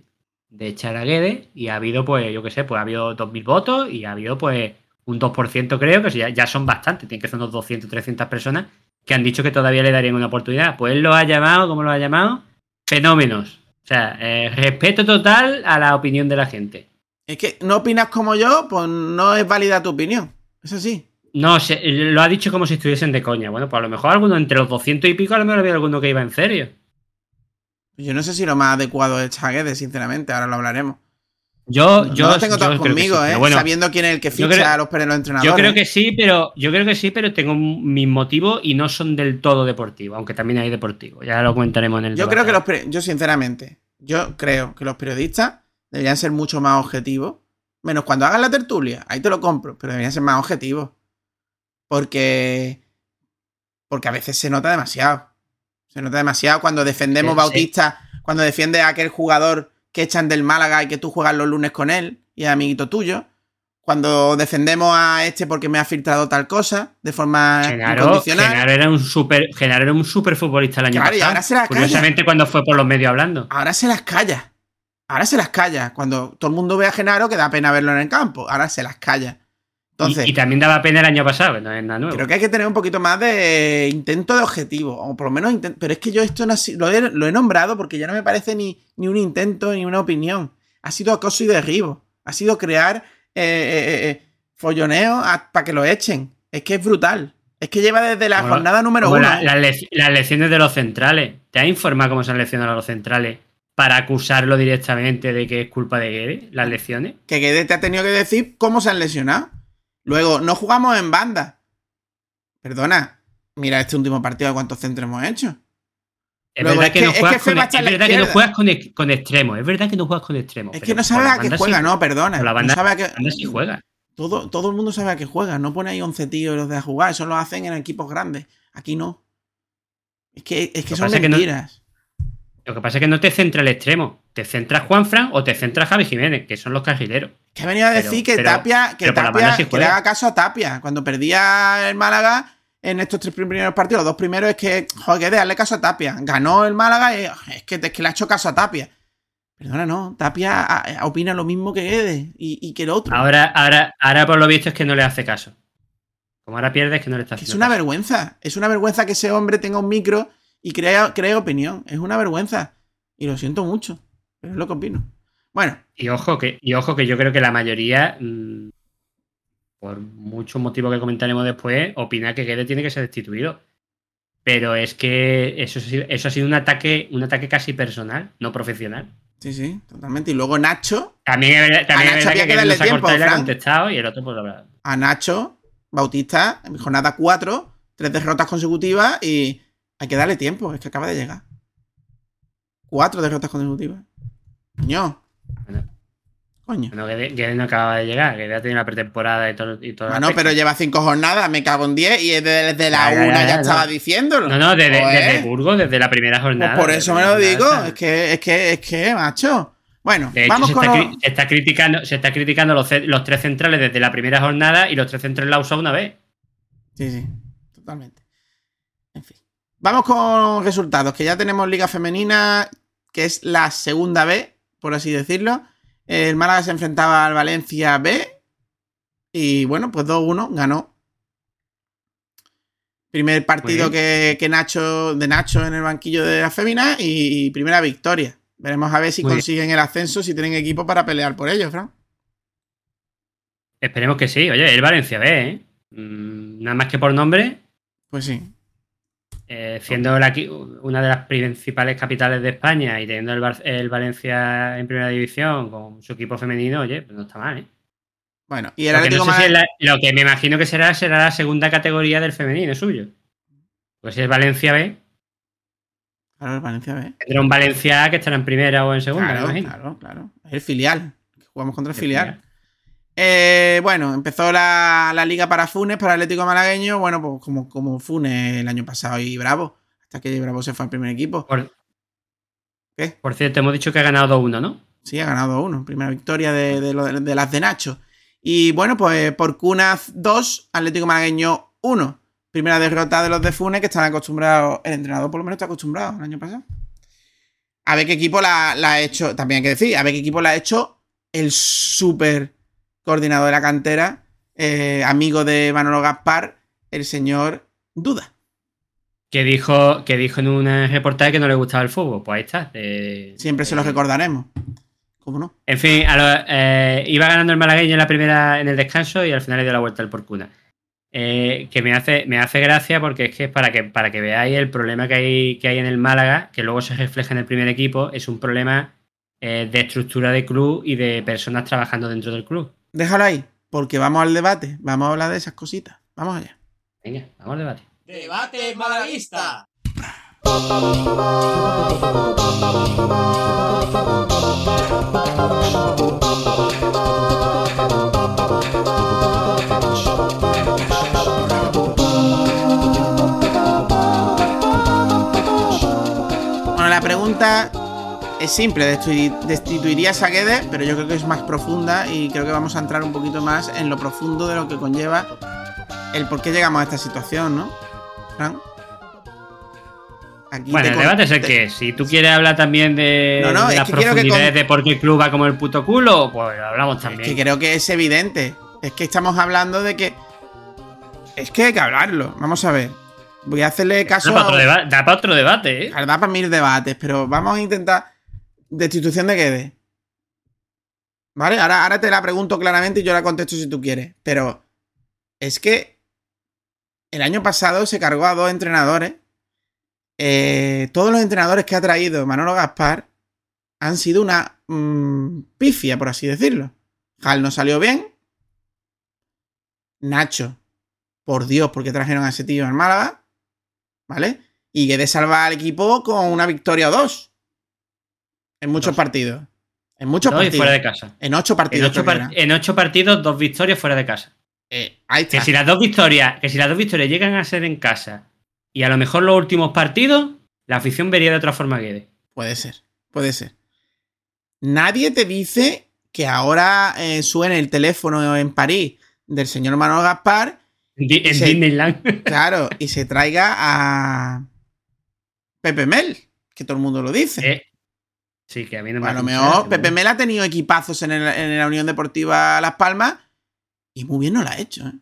de echar a Guede y ha habido, pues, yo qué sé, pues ha habido 2.000 votos y ha habido, pues, un 2% creo, que ya, ya son bastantes, tienen que ser unos 200, 300 personas que han dicho que todavía le darían una oportunidad. Pues él lo ha llamado, ¿cómo lo ha llamado? Fenómenos. O sea, eh, respeto total a la opinión de la gente. Es que no opinas como yo, pues no es válida tu opinión. Eso sí. No, se- lo ha dicho como si estuviesen de coña. Bueno, pues a lo mejor alguno entre los 200 y pico, a lo mejor había alguno que iba en serio. Yo no sé si lo más adecuado es Chaguedes, sinceramente, ahora lo hablaremos. Yo, No yo lo tengo todos conmigo, sí, ¿eh? bueno, Sabiendo quién es el que ficha creo- a los, los entrenadores. Yo creo que sí, pero yo creo que sí, pero tengo mis motivos y no son del todo deportivos, aunque también hay deportivos. Ya lo comentaremos en el Yo debate. creo que los yo sinceramente, yo creo que los periodistas deberían ser mucho más objetivos, menos cuando hagan la tertulia, ahí te lo compro, pero deberían ser más objetivos. Porque porque a veces se nota demasiado. Se nota demasiado cuando defendemos Sí, Bautista, cuando defiende a aquel jugador que echan del Málaga y que tú juegas los lunes con él y es amiguito tuyo. Cuando defendemos a este porque me ha filtrado tal cosa de forma Genaro, incondicional. Genaro era un super, Genaro era un super futbolista el año Claro, y pasado. ahora se la Curiosamente cuando fue por los medios hablando. ahora se las calla. Ahora se las calla. Cuando todo el mundo ve a Genaro, que da pena verlo en el campo. Ahora se las calla. Entonces, y, y también daba pena el año pasado, no es nada nuevo. creo que hay que tener un poquito más de intento de objetivo. O por lo menos inten- Pero es que yo esto no lo, he, lo he nombrado porque ya no me parece ni, ni un intento ni una opinión. Ha sido acoso y derribo. Ha sido crear eh, eh, eh, folloneo para que lo echen. Es que es brutal. Es que lleva desde la jornada número uno. la- las, lec- las lecciones de los centrales. ¿Te has informado cómo se han leccionado los centrales para acusarlo directamente de que es culpa de Guede? Las lecciones. Que Guedes te ha tenido que decir cómo se han lesionado. Luego, no jugamos en banda. Perdona, mira este último partido de cuántos centros hemos hecho. Es Luego, verdad es que, que- no es juegas, que con, es verdad que no juegas con, con extremos. Es verdad que no juegas con extremos. Es que no sabe a qué juega, sí- no, perdona. la No banda, sabe a qué- la banda sí juega. Todo, todo el mundo sabe a qué juega. No pone ahí 11 tíos los de a jugar. Eso lo hacen en equipos grandes. Aquí no. Es que, es que son que no- mentiras. Lo que pasa es que no te centra el extremo. Te centra Juanfran o te centra Javi Jiménez, que son los carrileros. Que ha venido a Pero- decir que pero- Tapia, que, Tapia sí que le haga caso a Tapia. Cuando perdía el Málaga en estos tres primeros partidos, los dos primeros es que, joder, que darle caso a Tapia. Ganó el Málaga y es que, es que le ha hecho caso a Tapia. Perdona, no. Tapia a- a- opina lo mismo que Guedes y, y que el otro. Ahora, ahora, ahora por lo visto es que no le hace caso. Como ahora pierde es que no le está Es haciendo una caso. vergüenza. Es una vergüenza que ese hombre tenga un micro y crea, cree opinión. Es una vergüenza. Y lo siento mucho. Pero es lo que opino. Bueno, Y ojo que, y ojo que yo creo que la mayoría, mm, por muchos motivos que comentaremos después, opina que Guede tiene que ser destituido. Pero es que eso, ha sido- eso ha sido un ataque, un ataque casi personal, no profesional. sí, sí, totalmente. Y luego Nacho, También es verdad, también A es Nacho verdad había que que tiempo, ha contestado y el otro pues habrá- a Nacho Bautista, en jornada 4, tres derrotas consecutivas y hay que darle tiempo. Es que acaba de llegar. Cuatro derrotas consecutivas. Coño. Bueno. Coño. Bueno, Guede no acaba de llegar, Guede ha tenido la pretemporada y todo. Y todo Bueno, pero lleva cinco jornadas, me cago en 10 y es desde la Ya, ya, una ya, ya, ya, estaba no. diciéndolo. No, no, desde, Joder. desde Burgos, desde la primera Pues jornada. por desde eso me lo digo. jornada. Es que, es que, es que, macho. Bueno, De hecho, vamos se, con está, los- se está criticando, se está criticando los, tres centrales desde la primera jornada y los tres centrales la usado una vez. Sí, sí, totalmente. En fin. Vamos con resultados, que ya tenemos Liga Femenina, que es la segunda B, por así decirlo. El Málaga se enfrentaba al Valencia B. Y bueno, pues 2-1, ganó. Primer partido que, que Nacho, de Nacho en el banquillo de la Femina y, primera victoria. Veremos a ver si Muy bien. consiguen el ascenso, si tienen equipo para pelear por ello, Fran. Esperemos que sí. Oye, el Valencia B, ¿eh? Mm, nada más que por nombre, Pues sí. Eh, siendo la una de las principales capitales de España y teniendo el, Bar- el Valencia en primera división con su equipo femenino, oye, pues no está mal, ¿eh? Bueno, y el Lo que, Atlético no sé si Madrid- es la- lo que me imagino que será será la segunda categoría del femenino suyo. Pues si es Valencia B, Claro, el Valencia B. tendrá un Valencia A que estará en primera o en segunda, me Claro, imagino. claro, claro. Es el filial. Jugamos contra el El filial. filial. Eh, bueno, empezó la, la liga para Funes, para Atlético Malagueño. Bueno, pues como, como Funes el año pasado y Bravo. Hasta que Bravo se fue al primer equipo. Por, ¿Qué? por cierto, hemos dicho que ha ganado 2-1, ¿no? Sí, ha ganado uno. Primera victoria de, de las de Nacho. Y bueno, pues por Cunaz 2, Atlético Malagueño 1. Primera derrota de los de Funes que están acostumbrados. El entrenador por lo menos está acostumbrado el año pasado. A ver qué equipo la, la ha hecho. También hay que decir, a ver qué equipo la ha hecho el super coordinador de la cantera, eh, amigo de Manolo Gaspar, el señor Duda. Que dijo, que dijo en un reportaje que no le gustaba el fútbol. Pues ahí está. eh, Siempre se lo recordaremos. ¿Cómo no? En fin, a lo- eh, iba ganando el malagueño en la primera, en el descanso y al final le dio la vuelta al porcuna. Eh, que me hace, me hace gracia porque es que para que, para que veáis el problema que hay, que hay en el Málaga, que luego se refleja en el primer equipo, es un problema eh, de estructura de club y de personas trabajando dentro del club. Déjalo ahí, porque vamos al debate. Vamos a hablar de esas cositas. Vamos allá. Venga, vamos al debate. Debate malaguista. Bueno, la pregunta es simple. ¿Destituirías a Guedes? Pero yo creo que es más profunda y creo que vamos a entrar un poquito más en lo profundo de lo que conlleva el por qué llegamos a esta situación, ¿no? Fran. Aquí Bueno, el debate es el que si tú quieres hablar también de, No, no, de es las profundidades con- de por qué el club va como el puto culo, pues hablamos también. Que creo que es evidente. Es que estamos hablando de que. Es que hay que hablarlo. Vamos a ver. Voy a hacerle caso Da para otro, deba- da para otro debate, ¿eh? Da para mil debates, pero vamos a intentar. Destitución de Guedes. ¿Vale? Ahora, ahora te la pregunto claramente y yo la contesto si tú quieres. Pero. Es que. el año pasado se cargó a dos entrenadores. Eh, todos los entrenadores que ha traído Manolo Gaspar han sido una mm, pifia, por así decirlo. Hal no salió bien. Nacho, por Dios, porque trajeron a ese tío en Málaga. ¿Vale? Y Guedes salva al equipo con una victoria o dos. En muchos partidos. En muchos Dos y partidos. fuera de casa. En ocho En partidos. ocho, que par- en ocho partidos, dos victorias fuera de casa. Eh, ahí está. Que si las dos victorias, que si las dos victorias llegan a ser en casa y a lo mejor los últimos partidos, la afición vería de otra forma Guedes. Puede ser, puede ser. Nadie te dice que ahora eh, suene el teléfono en París del señor Manuel Gaspar. En. Disneyland. Claro, y se traiga a Pepe Mel, que todo el mundo lo dice. Eh, sí, que a mí no me a lo mejor Pepe Mel ha tenido equipazos en, el- en la Unión Deportiva Las Palmas y muy bien no la ha hecho. ¿eh?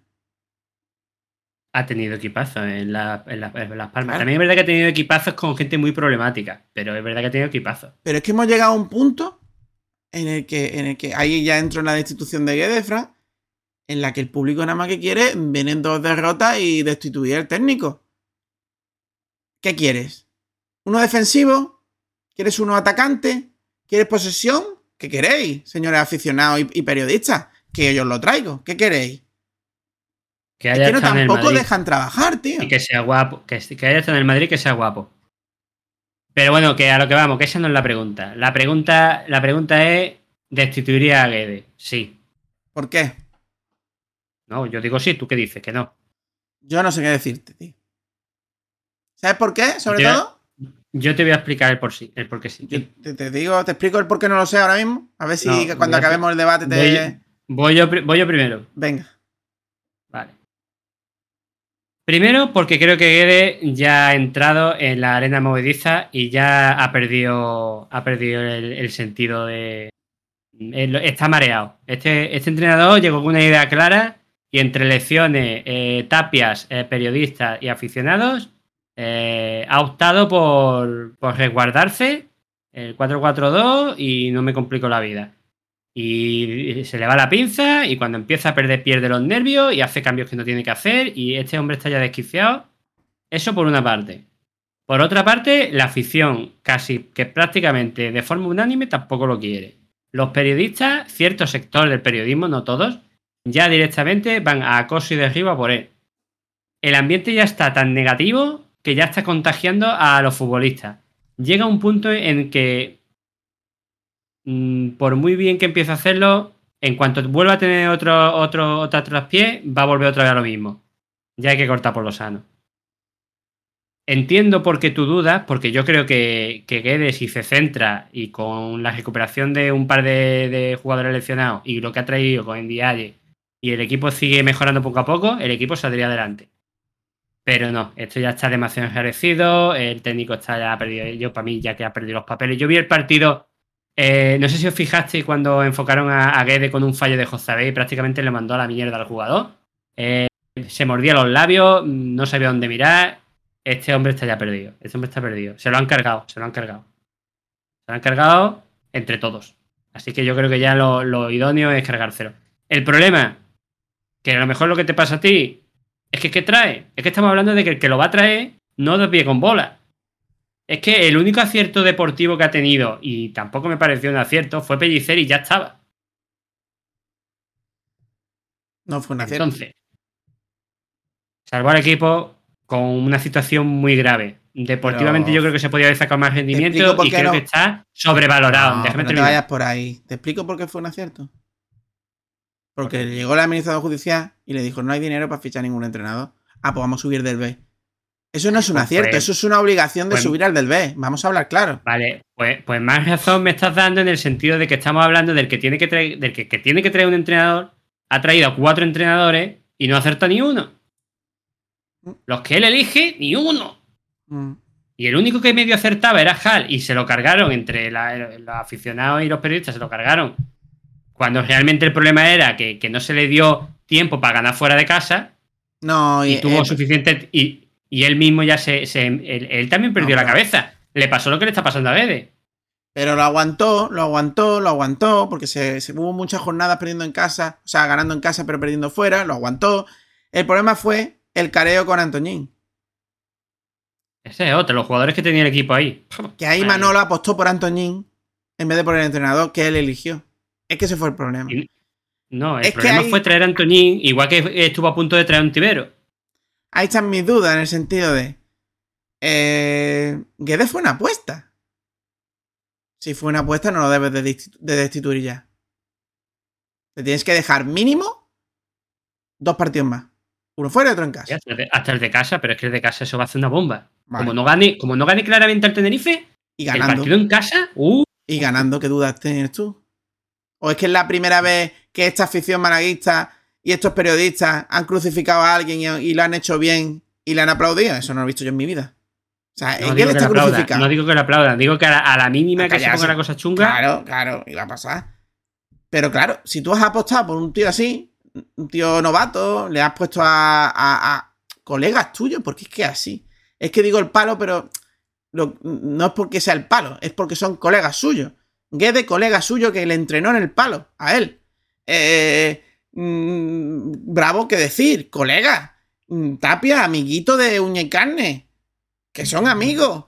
Ha tenido equipazos en, la- en la- en Las Palmas. Claro. También es verdad que ha tenido equipazos con gente muy problemática, pero es verdad que ha tenido equipazos. Pero es que hemos llegado a un punto en el que, en el que ahí ya entro en la destitución de Guedes, Fran, en la que el público nada más que quiere, vienen dos derrotas y destituir al técnico. ¿Qué quieres? ¿Uno defensivo? ¿Quieres uno atacante? ¿Quieres posesión? ¿Qué queréis, señores aficionados y, y periodistas? Que yo os lo traigo. ¿Qué queréis? Que Es haya que no tampoco dejan trabajar, tío. y que sea guapo. Que, que haya estado en el Madrid que sea guapo. Pero bueno, que a lo que vamos, que esa no es la pregunta. La pregunta, la pregunta es: ¿destituiría a Guedes? Sí. ¿Por qué? No, yo digo sí, ¿tú qué dices? Que no. Yo no sé qué decirte, tío. ¿Sabes por qué? Sobre todo. Yo te voy a explicar el por sí, el por qué sí. Yo te, te digo, te explico el por qué no lo sé ahora mismo. A ver si No, cuando acabemos el debate te. Voy, yo- voy yo, pri- voy yo primero. Venga. Vale. Primero, porque creo que Guede ya ha entrado en la arena movediza y ya ha perdido, ha perdido el, el sentido de. él está mareado. Este, este entrenador llegó con una idea clara y entre lecciones, eh, tapias, eh, periodistas y aficionados, eh, ha optado por, resguardarse el 4-4-2 y no me complico la vida. Y se le va la pinza y cuando empieza a perder pierde los nervios y hace cambios que no tiene que hacer y este hombre está ya desquiciado. Eso por una parte. Por otra parte, la afición, casi que prácticamente de forma unánime, tampoco lo quiere. Los periodistas, cierto sector del periodismo, no todos, ya directamente van a acoso y derribo por él. El ambiente ya está tan negativo que ya está contagiando a los futbolistas. Llega un punto en que mm, por muy bien que empiece a hacerlo, en cuanto vuelva a tener otro, otro, otra traspié, va a volver otra vez a lo mismo. Ya hay que cortar por lo sano. Entiendo por qué tú dudas, porque yo creo que, que Guedes, si se centra y con la recuperación de un par de, de jugadores lesionados y lo que ha traído con Ndiaye y el equipo sigue mejorando poco a poco, el equipo saldría adelante. Pero no, esto ya está demasiado enjarecido, el técnico está ya perdido, yo para mí ya que ha perdido los papeles. Yo vi el partido eh, no sé si os fijaste cuando enfocaron a, a Guede con un fallo de José y prácticamente le mandó a la mierda al jugador. Eh, se mordía los labios, no sabía dónde mirar. Este hombre está ya perdido. Este hombre está perdido. Se lo han cargado, se lo han cargado. Se lo han cargado entre todos. Así que yo creo que ya lo, lo idóneo es cargárselo. El problema, que a lo mejor lo que te pasa a ti, es que ¿qué trae? Es que estamos hablando de que el que lo va a traer no da pie con bola. Es que el único acierto deportivo que ha tenido, y tampoco me pareció un acierto, fue Pellicer y ya estaba. No fue un acierto. Entonces, salvó al equipo con una situación muy grave. Deportivamente Pero- yo creo que se podía haber sacado más rendimiento y creo no. que está sobrevalorado. No, Déjame no te vayas por ahí. Te explico por qué fue un acierto. Porque llegó el administrador judicial y le dijo, no hay dinero para fichar ningún entrenador. Ah, pues vamos a subir del B. Eso no es un Pues- acierto, eso es una obligación de pues- subir al del B. Vamos a hablar claro. Vale, pues, pues más razón me estás dando en el sentido de que estamos hablando del que tiene que traer, del que, que tiene que traer un entrenador, ha traído a cuatro entrenadores y no acerta ni uno. Los que él elige, ni uno. Mm. Y el único que medio acertaba era Hal y se lo cargaron entre la- los aficionados y los periodistas, se lo cargaron. Cuando realmente el problema era que, que no se le dio tiempo para ganar fuera de casa No, y, y tuvo eh, suficiente. Y, y él mismo ya se. se- él, él también perdió No, la cabeza. Le pasó lo que le está pasando a Guedes. pero lo aguantó, lo aguantó, lo aguantó, porque se, se- hubo muchas jornadas perdiendo en casa, o sea, ganando en casa pero perdiendo fuera, lo aguantó. El problema fue el careo con Antoñín. Ese es otro, los jugadores que tenía el equipo ahí. Que ahí Manolo apostó por Antoñín en vez de por el entrenador que él eligió. Es que ese fue el problema. Y- No, el Es que problema hay- fue traer a Antoñín, igual que estuvo a punto de traer a un Tibero. Ahí están mis dudas en el sentido de. Eh, Guedes fue una apuesta. Si fue una apuesta, no lo debes de, desti- de destituir ya. Te tienes que dejar mínimo dos partidos más. Uno fuera y otro en casa. Hasta el, de, el casa, pero es que el de casa eso va a hacer una bomba. Vale. Como no gane, como no gane claramente al Tenerife, Y el ganando. partido en casa, uh, Y ganando, ¿qué dudas tienes tú? ¿O es que es la primera vez que esta afición malaguista y estos periodistas han crucificado a alguien y, y lo han hecho bien y le han aplaudido? Eso no lo he visto yo en mi vida. O sea, no ¿en qué digo, le que está crucificado? no digo que le aplaudan, digo que a la, a la mínima A que se ponga la cosa chunga, Claro, claro, iba a pasar. Pero claro, si tú has apostado por un tío así, un tío novato, le has puesto a, a- a colegas tuyos, porque es que así. Es que digo el palo, pero lo- no es porque sea el palo, es porque son colegas suyos. Guede, colega suyo que le entrenó en el palo, a él. Eh, mm, bravo que decir, colega. Mm, Tapia, amiguito de uña y carne. Que son amigos.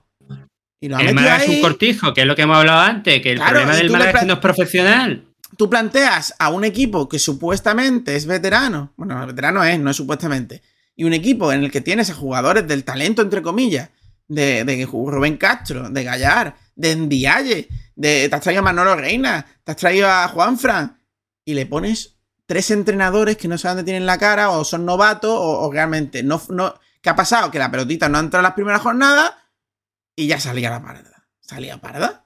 Y lo el Málaga es un cortijo, que es lo que hemos hablado antes, que el Claro, problema del Málaga es que no es profesional. tú planteas a un equipo que supuestamente es veterano, bueno, veterano es, no es supuestamente, y un equipo en el que tienes a jugadores del talento, entre comillas, de, de Rubén Castro, de Gallar, de Ndiaye, de, te has traído a Manolo Reina, te has traído a Juanfran, y le pones tres entrenadores que no saben dónde tienen la cara, o son novatos, o, o realmente no, no... ¿Qué ha pasado? Que la pelotita no ha entrado en las primeras jornadas y ya salía la parda. Salía parda.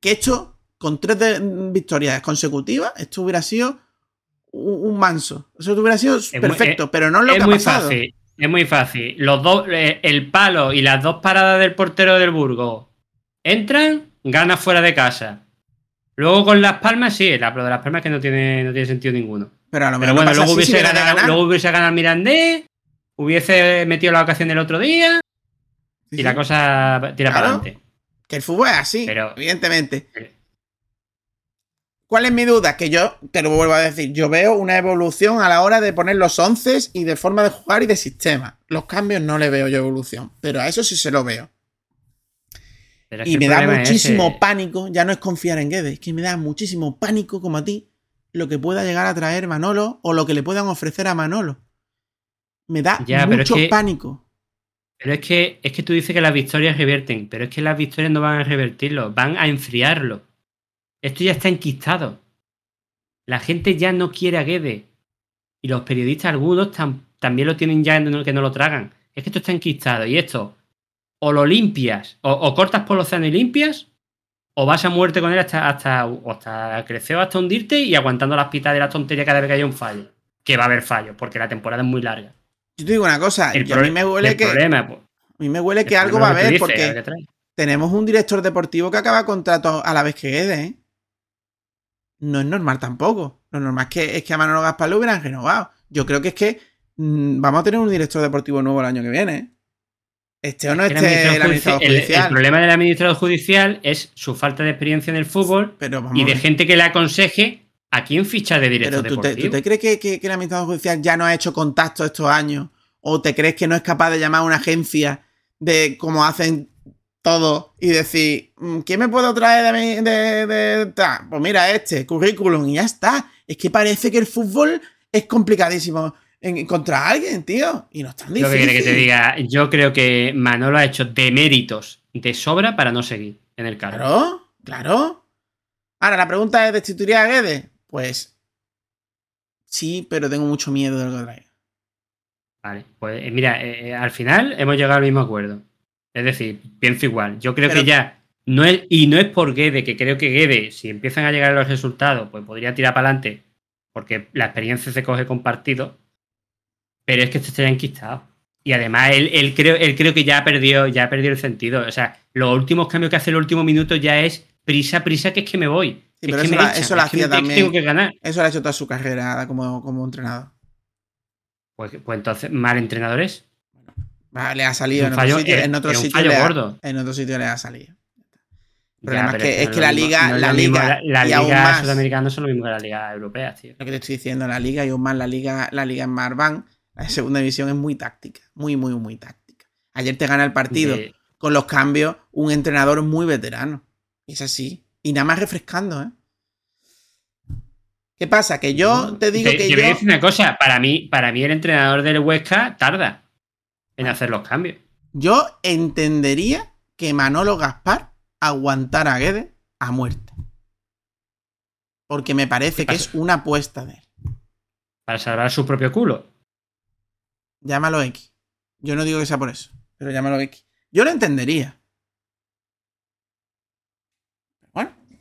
Que esto, con tres de- victorias consecutivas, esto hubiera sido un, un manso. Eso hubiera sido Es perfecto, es- pero no es lo es que ha pasado. fácil, es muy fácil. Los dos, eh, el palo y las dos paradas del portero del Burgos entran, gana fuera de casa. Luego con las palmas, sí, la pero de las palmas que no tiene, no tiene sentido ninguno. Pero a lo Pero bueno, luego si hubiese, ganado, ganar. luego hubiese ganado Mirandés, hubiese metido la ocasión del otro día Sí, y la sí. cosa tira Claro. para adelante. Que el fútbol es así, Pero- evidentemente. Pero- ¿Cuál es mi duda? Que yo, te lo vuelvo a decir, yo veo una evolución a la hora de poner los once y de forma de jugar y de sistema. Los cambios no le veo yo evolución, pero a eso sí se lo veo. Pero Y el me da muchísimo ese. pánico, ya no es confiar en Guedes, es que me da muchísimo pánico como a ti lo que pueda llegar a traer Manolo o lo que le puedan ofrecer a Manolo. Me da Ya, pero es mucho que- pánico. Pero es que, es que tú dices que las victorias reverten, pero es que las victorias no van a revertirlo, van a enfriarlo. Esto ya está enquistado. La gente ya no quiere a Guedes. Y los periodistas, algunos, tam- también lo tienen ya en que no lo tragan. Es que esto está enquistado. Y esto, o lo limpias, o, o cortas por océano y limpias, o vas a muerte con él hasta, hasta, hasta crecer o hasta hundirte y aguantando las pitas de la tontería cada vez que haya un fallo. Que va a haber fallos, porque la temporada es muy larga. Yo te digo una cosa, El y a mí me huele el que, problema, pues, a mí me huele que algo va a haber porque tenemos un director deportivo que acaba contrato a la vez que Guedes, ¿eh? No es normal tampoco. Lo normal es que, es que a Manolo Gaspar lo hubieran renovado. Yo creo que es que mm, vamos a tener un director deportivo nuevo el año que viene. ¿eh? Este o no El esté el problema del administrador judicial es su falta de experiencia en el fútbol pero y de gente que le aconseje a quién ficha de director Pero ¿tú te, deportivo. tú te crees que, que- que el administrador judicial ya no ha hecho contacto estos años? ¿O te crees que no es capaz de llamar a una agencia de como hacen todos y decir, "Mm, ¿quién me puedo traer de, mi- de, de-? Pues mira, este, currículum, y ya está. Es que parece que el fútbol es complicadísimo en- encontrar a alguien, tío. Y no es tan Lo que quiere que te diga, yo creo que Manolo ha hecho deméritos de sobra para no seguir en el cargo. Claro, claro. Ahora, la pregunta es, ¿destituiría a Guedes? Pues sí, pero tengo mucho miedo de lo que traiga. Vale, pues eh, mira, eh, eh, al final hemos llegado al mismo acuerdo. Es decir, pienso igual. Yo creo Pero- que ya no es, y no es por Guede, que creo que Guede, si empiezan a llegar los resultados, pues podría tirar para adelante, porque la experiencia se coge con partido. Pero es que esto estaría enquistado. Y además él, él creo, él creo que ya perdió, ya ha perdido el sentido. O sea, los últimos cambios que hace el último minuto ya es prisa, prisa, que es que me voy. Sí, Es pero que eso, la- eso lo es hacía es que también. tengo que ganar. Eso lo ha hecho toda su carrera como, como entrenador. Pues, pues entonces, mal entrenadores. Va, Le ha salido Es en otro sitio. es- En otro es sitio, fallo le ha, gordo. en otro sitio le ha salido. El problema es que, es que la mismo- liga, no es la mismo, liga, la, la y aún liga más, sudamericana no son lo mismo que la liga europea, tío. lo que te estoy diciendo, la liga y aún más la liga, la liga en Marván, La segunda división es muy táctica, muy, muy, muy táctica. Ayer te gana el partido De- con los cambios un entrenador muy veterano. Es así. Y nada más refrescando, ¿eh? ¿Qué pasa? Que yo te digo Te- que te voy a decir una cosa, para mí, para mí el entrenador del Huesca tarda en hacer los cambios. Yo entendería que Manolo Gaspar aguantara a Guedes a muerte. Porque me parece que es una apuesta de él. Para salvar su propio culo. Llámalo X. Yo no digo que sea por eso, pero llámalo X. Yo lo entendería.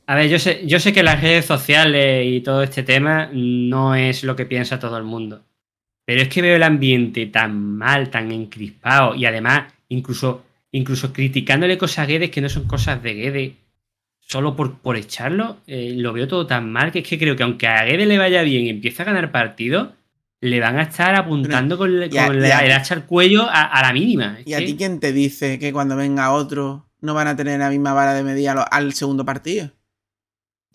A ver, yo sé, yo sé que las redes sociales y todo este tema no es lo que piensa todo el mundo. Pero es que veo el ambiente tan mal, tan encrispado y además incluso, incluso criticándole cosas a Guedes que no son cosas de Guedes solo por, por echarlo. eh, lo veo todo tan mal que es que creo que aunque a Guedes le vaya bien y empiece a ganar partidos, le van a estar apuntando con, a- con y la- a- el hacha al cuello a, a la mínima. ¿Y a que- ti quién te dice que cuando venga otro no van a tener la misma vara de medida al segundo partido?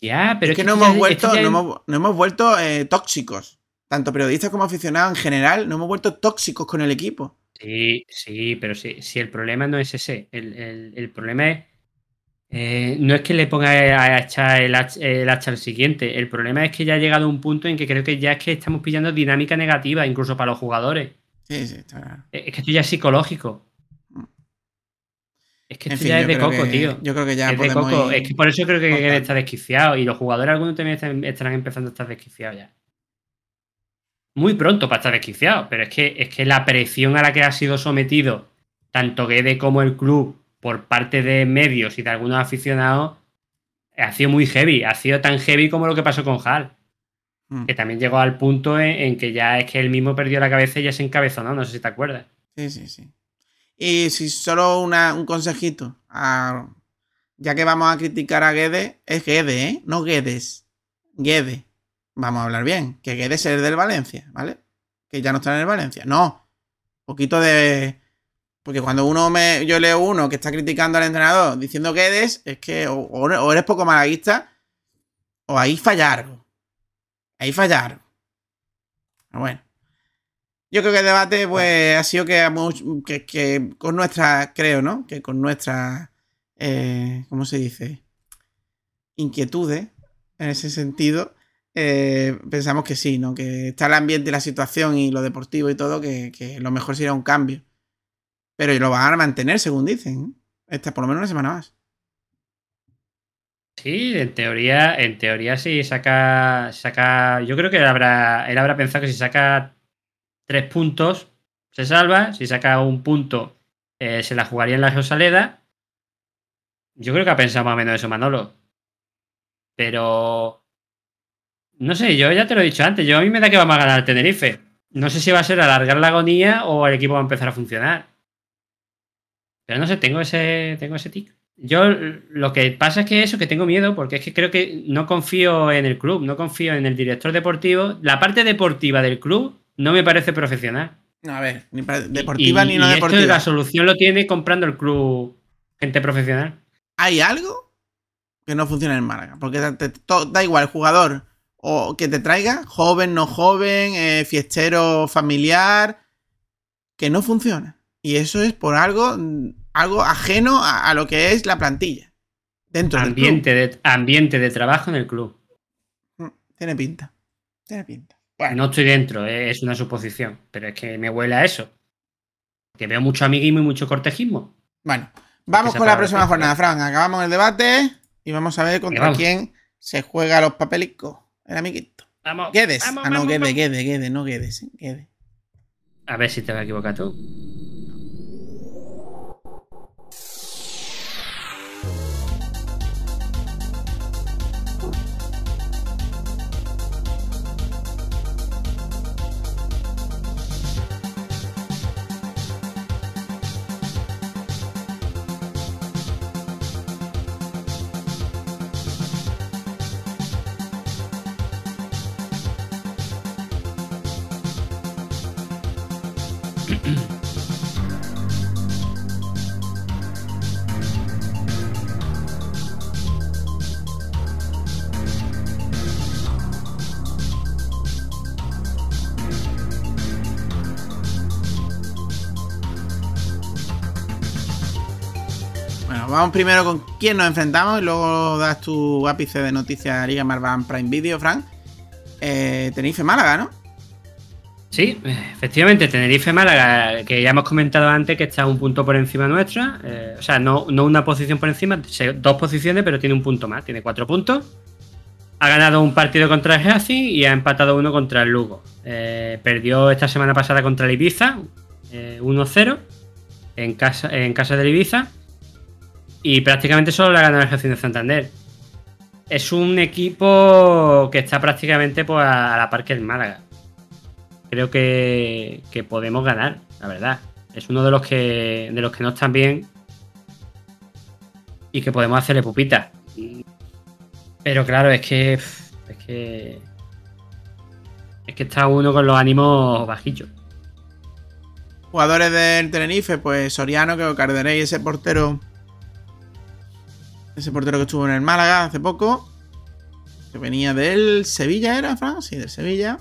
Ya, pero es que es no que hemos ya- vuelto, ya no hemos, no hemos vuelto eh, tóxicos. Tanto periodistas como aficionados en general, no hemos vuelto tóxicos con el equipo. Sí, sí, pero sí, sí, el problema no es ese. El, el- el problema es. Eh, no es que le ponga a echar el, hach- el hacha al siguiente. El problema es que ya ha llegado un punto en que creo que ya es que estamos pillando dinámica negativa, incluso para los jugadores. Sí, sí, está claro. Es que esto ya es psicológico. Es que En esto fin, ya es de coco, que- tío. yo creo que ya es de coco. ir Es que por eso creo que cortando. está desquiciado. Y los jugadores algunos también están- estarán empezando a estar desquiciados ya. Muy pronto para estar desquiciados. Pero es que, es que la presión a la que ha sido sometido tanto Guede como el club por parte de medios y de algunos aficionados ha sido muy heavy. Ha sido tan heavy como lo que pasó con Hal. Mm. Que también llegó al punto en, en que ya es que él mismo perdió la cabeza y ya se encabezó, ¿no? No sé si te acuerdas. Sí, sí, sí. Y si solo una- un consejito, a- ya que vamos a criticar a Guedes, es Guedes, ¿eh? No Guedes. Guedes. Vamos a hablar bien. Que Guedes es el del Valencia, ¿vale? Que ya no está en el Valencia. No. poquito de... Porque cuando uno me, yo leo uno que está criticando al entrenador diciendo Guedes, es que o, o eres poco malaguista o ahí falla algo. Ahí falla algo. Pero bueno. Yo creo que el debate, pues, ha sido que, que, que con nuestra, creo, ¿no? Que con nuestras, eh, ¿cómo se dice? Inquietudes, en ese sentido, eh, pensamos que sí, ¿no? Que está el ambiente y la situación y lo deportivo y todo, que, que lo mejor sería un cambio. Pero lo van a mantener, según dicen. ¿eh? Esta, por lo menos una semana más. Sí, en teoría, en teoría sí saca, saca. Yo creo que él habrá, él habrá pensado que si saca tres puntos se salva, si saca un punto eh, se la jugaría en la Rosaleda. Yo creo que ha pensado más o menos eso Manolo. Pero no sé, yo ya te lo he dicho antes. Yo a mí me da que vamos a ganar Tenerife. No sé si va a ser alargar la agonía o el equipo va a empezar a funcionar. Pero no sé, tengo ese, tengo ese tic. Yo lo que pasa es que eso, que tengo miedo, porque es que creo que no confío en el club, no confío en el director deportivo. La parte deportiva del club no me parece profesional. No, a ver, ni deportiva Y- ni no y esto deportiva. la solución lo tiene comprando el club gente profesional. hay algo que no funciona en Málaga. Porque te- da igual el jugador o que te traiga, joven, no joven, eh, fiestero, familiar, que no funciona. Y eso es por algo, mm, algo ajeno a, a lo que es la plantilla. Dentro del club. Ambiente de, ambiente de trabajo en el club. Tiene pinta. Tiene pinta. No estoy dentro, eh, es una suposición, pero es que me huele a eso. Que veo mucho amiguismo y mucho cortejismo. Bueno, vamos con la próxima jornada, Fran. Acabamos el debate y vamos a ver contra quién se juega los papelicos. El amiguito. Vamos. Guedes. vamos, ah, no, vamos, Guedes, vamos. Guedes, Guedes, no Guedes. eh, Guedes. A ver si te vas a equivocar tú. Vamos primero con quién nos enfrentamos y luego das tu ápice de noticias de Liga Marvan Prime Video, Frank. Eh, Tenerife Málaga, ¿no? Sí, efectivamente, Tenerife Málaga, que ya hemos comentado antes que está un punto por encima nuestra. eh, o sea, no, no una posición por encima, dos posiciones, pero tiene un punto más, tiene cuatro puntos. Ha ganado un partido contra el Racing y ha empatado uno contra el Lugo. Eh, perdió esta semana pasada contra el Ibiza, eh, 1-0, en casa, en casa del Ibiza. Y prácticamente solo le ha ganado el Racing de Santander. Es un equipo que está prácticamente pues, a la par que el Málaga creo que, que podemos ganar, la verdad. Es uno de los que de los que no están bien y que podemos hacerle pupita. Pero claro, es que es que es que está uno con los ánimos bajillos. Jugadores del Tenerife, pues Soriano, que Cardeney, ese portero. Ese portero que estuvo en el Málaga hace poco. Que venía del Sevilla, ¿era, Fran? Sí, del Sevilla.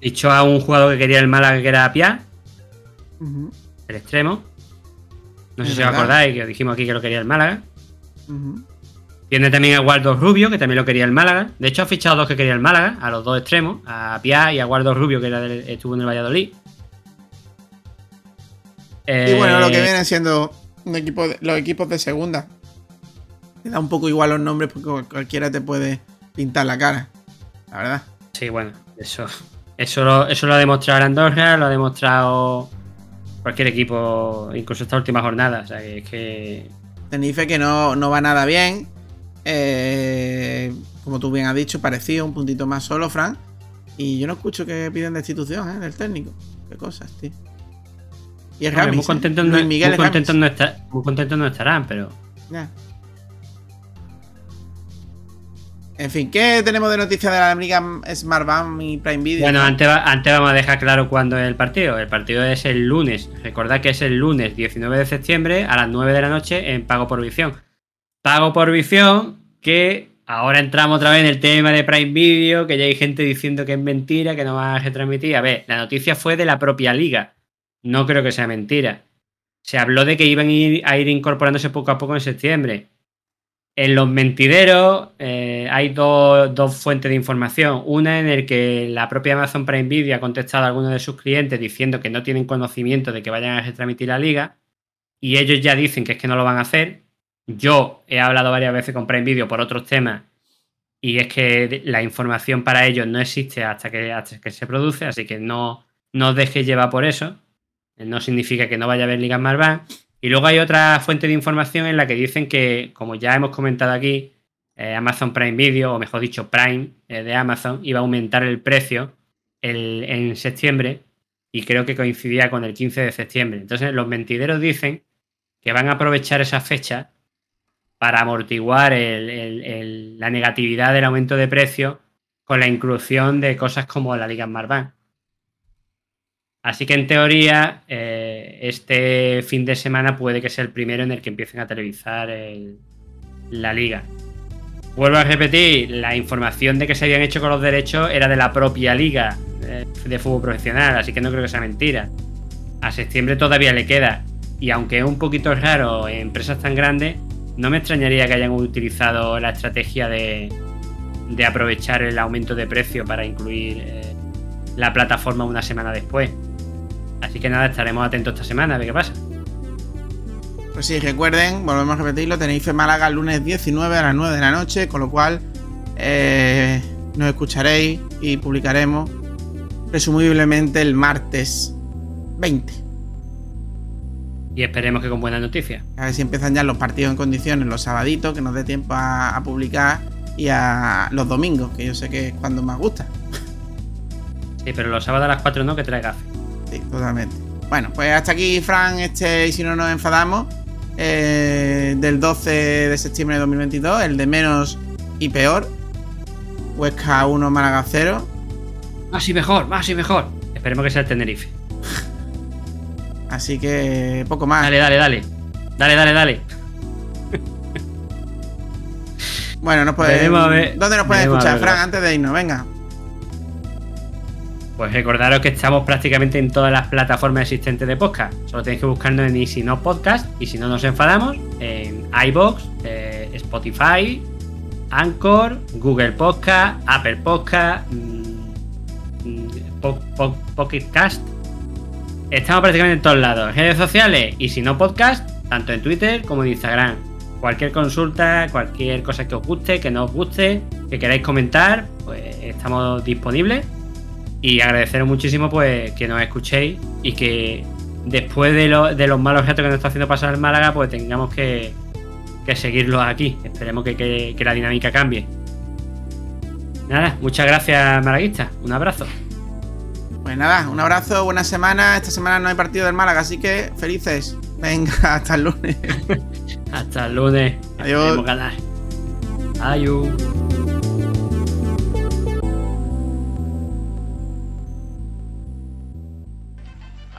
Dicho a un jugador que quería el Málaga que era Pia, el extremo. No sé si os acordáis que dijimos aquí que lo quería el Málaga. Tiene también a Waldo Rubio, que también lo quería el Málaga. De hecho, ha fichado dos que quería el Málaga, a los dos extremos, a Pia y a Waldo Rubio, que era del- estuvo en el Valladolid. Y bueno, lo que Eh, viene siendo un equipo de- los equipos de segunda. Te da un poco igual los nombres porque cual- cualquiera te puede pintar la cara. La verdad. Sí, bueno, eso, eso, lo, eso lo ha demostrado el Andorra, lo ha demostrado cualquier equipo, incluso esta última jornada. O sea, que es que. Tenerife que no, no va nada bien. Eh, como tú bien has dicho, parecido, un puntito más solo, Fran. Y yo no escucho que piden destitución ¿eh? del técnico. Qué cosas, tío. Y es hombre, Ramis, muy ¿eh? contentos, Luis no, Miguel muy contentos no está- muy contentos no estarán, pero. Ya. En fin, ¿qué tenemos de noticias de la Liga Smart Band y Prime Video? Bueno, antes, va- antes vamos a dejar claro cuándo es el partido. El partido es el lunes. Recordad que es el lunes 19 de septiembre a las 9 de la noche en Pago por Visión. Pago por Visión que ahora entramos otra vez en el tema de Prime Video, que ya hay gente diciendo que es mentira, que no va a retransmitir. A ver, la noticia fue de la propia liga. No creo que sea mentira. Se habló de que iban a ir incorporándose poco a poco en septiembre. En los mentideros eh, hay dos, dos fuentes de información. Una en el que la propia Amazon Prime Video ha contestado a algunos de sus clientes diciendo que no tienen conocimiento de que vayan a retransmitir la liga. Y ellos ya dicen que es que no lo van a hacer. Yo he hablado varias veces con Prime Video por otros temas. Y es que la información para ellos no existe hasta que, hasta que se produce. Así que no, no os llevar por eso. No significa que no vaya a haber ligas Marván. Y luego hay otra fuente de información en la que dicen que, como ya hemos comentado aquí, eh, Amazon Prime Video, o mejor dicho, Prime eh, de Amazon, iba a aumentar el precio el- en septiembre y creo que coincidía con el 15 de septiembre. Entonces, los mentideros dicen que van a aprovechar esa fecha para amortiguar la negatividad del aumento de precio con la inclusión de cosas como la Liga Marván. Así que en teoría, eh, este fin de semana puede que sea el primero en el que empiecen a televisar el- la liga. Vuelvo a repetir, la información de que se habían hecho con los derechos era de la propia liga eh, de fútbol profesional, así que no creo que sea mentira. A septiembre todavía le queda. Y aunque es un poquito raro en empresas tan grandes, no me extrañaría que hayan utilizado la estrategia de, de aprovechar el aumento de precio para incluir eh, la plataforma una semana después. Así que nada, estaremos atentos esta semana a ver qué pasa. Pues sí, recuerden, volvemos a repetirlo, tenéis Málaga el lunes 19 a las 9 de la noche, con lo cual eh, nos escucharéis y publicaremos presumiblemente el martes 20. Y esperemos que con buenas noticias. A ver si empiezan ya los partidos en condiciones los sabaditos, que nos dé tiempo a, a publicar, y a los domingos, que yo sé que es cuando más gusta. Sí, pero los sábados a las 4 no, que trae gafe. Totalmente. Bueno, pues hasta aquí, Fran, este, y si no nos enfadamos, eh, del 12 de septiembre de 2022, el de menos y peor. Huesca 1, Málaga 0. Más y mejor, más y mejor. Esperemos que sea el Tenerife. Así que poco más. Dale, dale, dale. Dale, dale, dale. Bueno, nos puede- ¿dónde nos a escuchar. Fran, antes de irnos? Venga. Pues recordaros que estamos prácticamente en todas las plataformas existentes de podcast. Solo tenéis que buscarnos en Y si no podcast y si no nos enfadamos en iBox, eh, Spotify, Anchor, Google Podcast, Apple Podcast, mm, mm, Po- Po- Pocket Cast. Estamos prácticamente en todos lados. Redes sociales y si no podcast, tanto en Twitter como en Instagram. Cualquier consulta, cualquier cosa que os guste, que no os guste, que queráis comentar, pues estamos disponibles. Y agradeceros muchísimo pues que nos escuchéis y que después de, lo- de los malos retos que nos está haciendo pasar el Málaga, pues tengamos que, que seguirlos aquí. Esperemos que, que- que la dinámica cambie. Nada, muchas gracias, Malaguista. Un abrazo. Pues nada, un abrazo, buena semana. Esta semana no hay partido del Málaga, así que felices. Venga, hasta el lunes. Hasta el lunes. Adiós. Ganar. Adiós.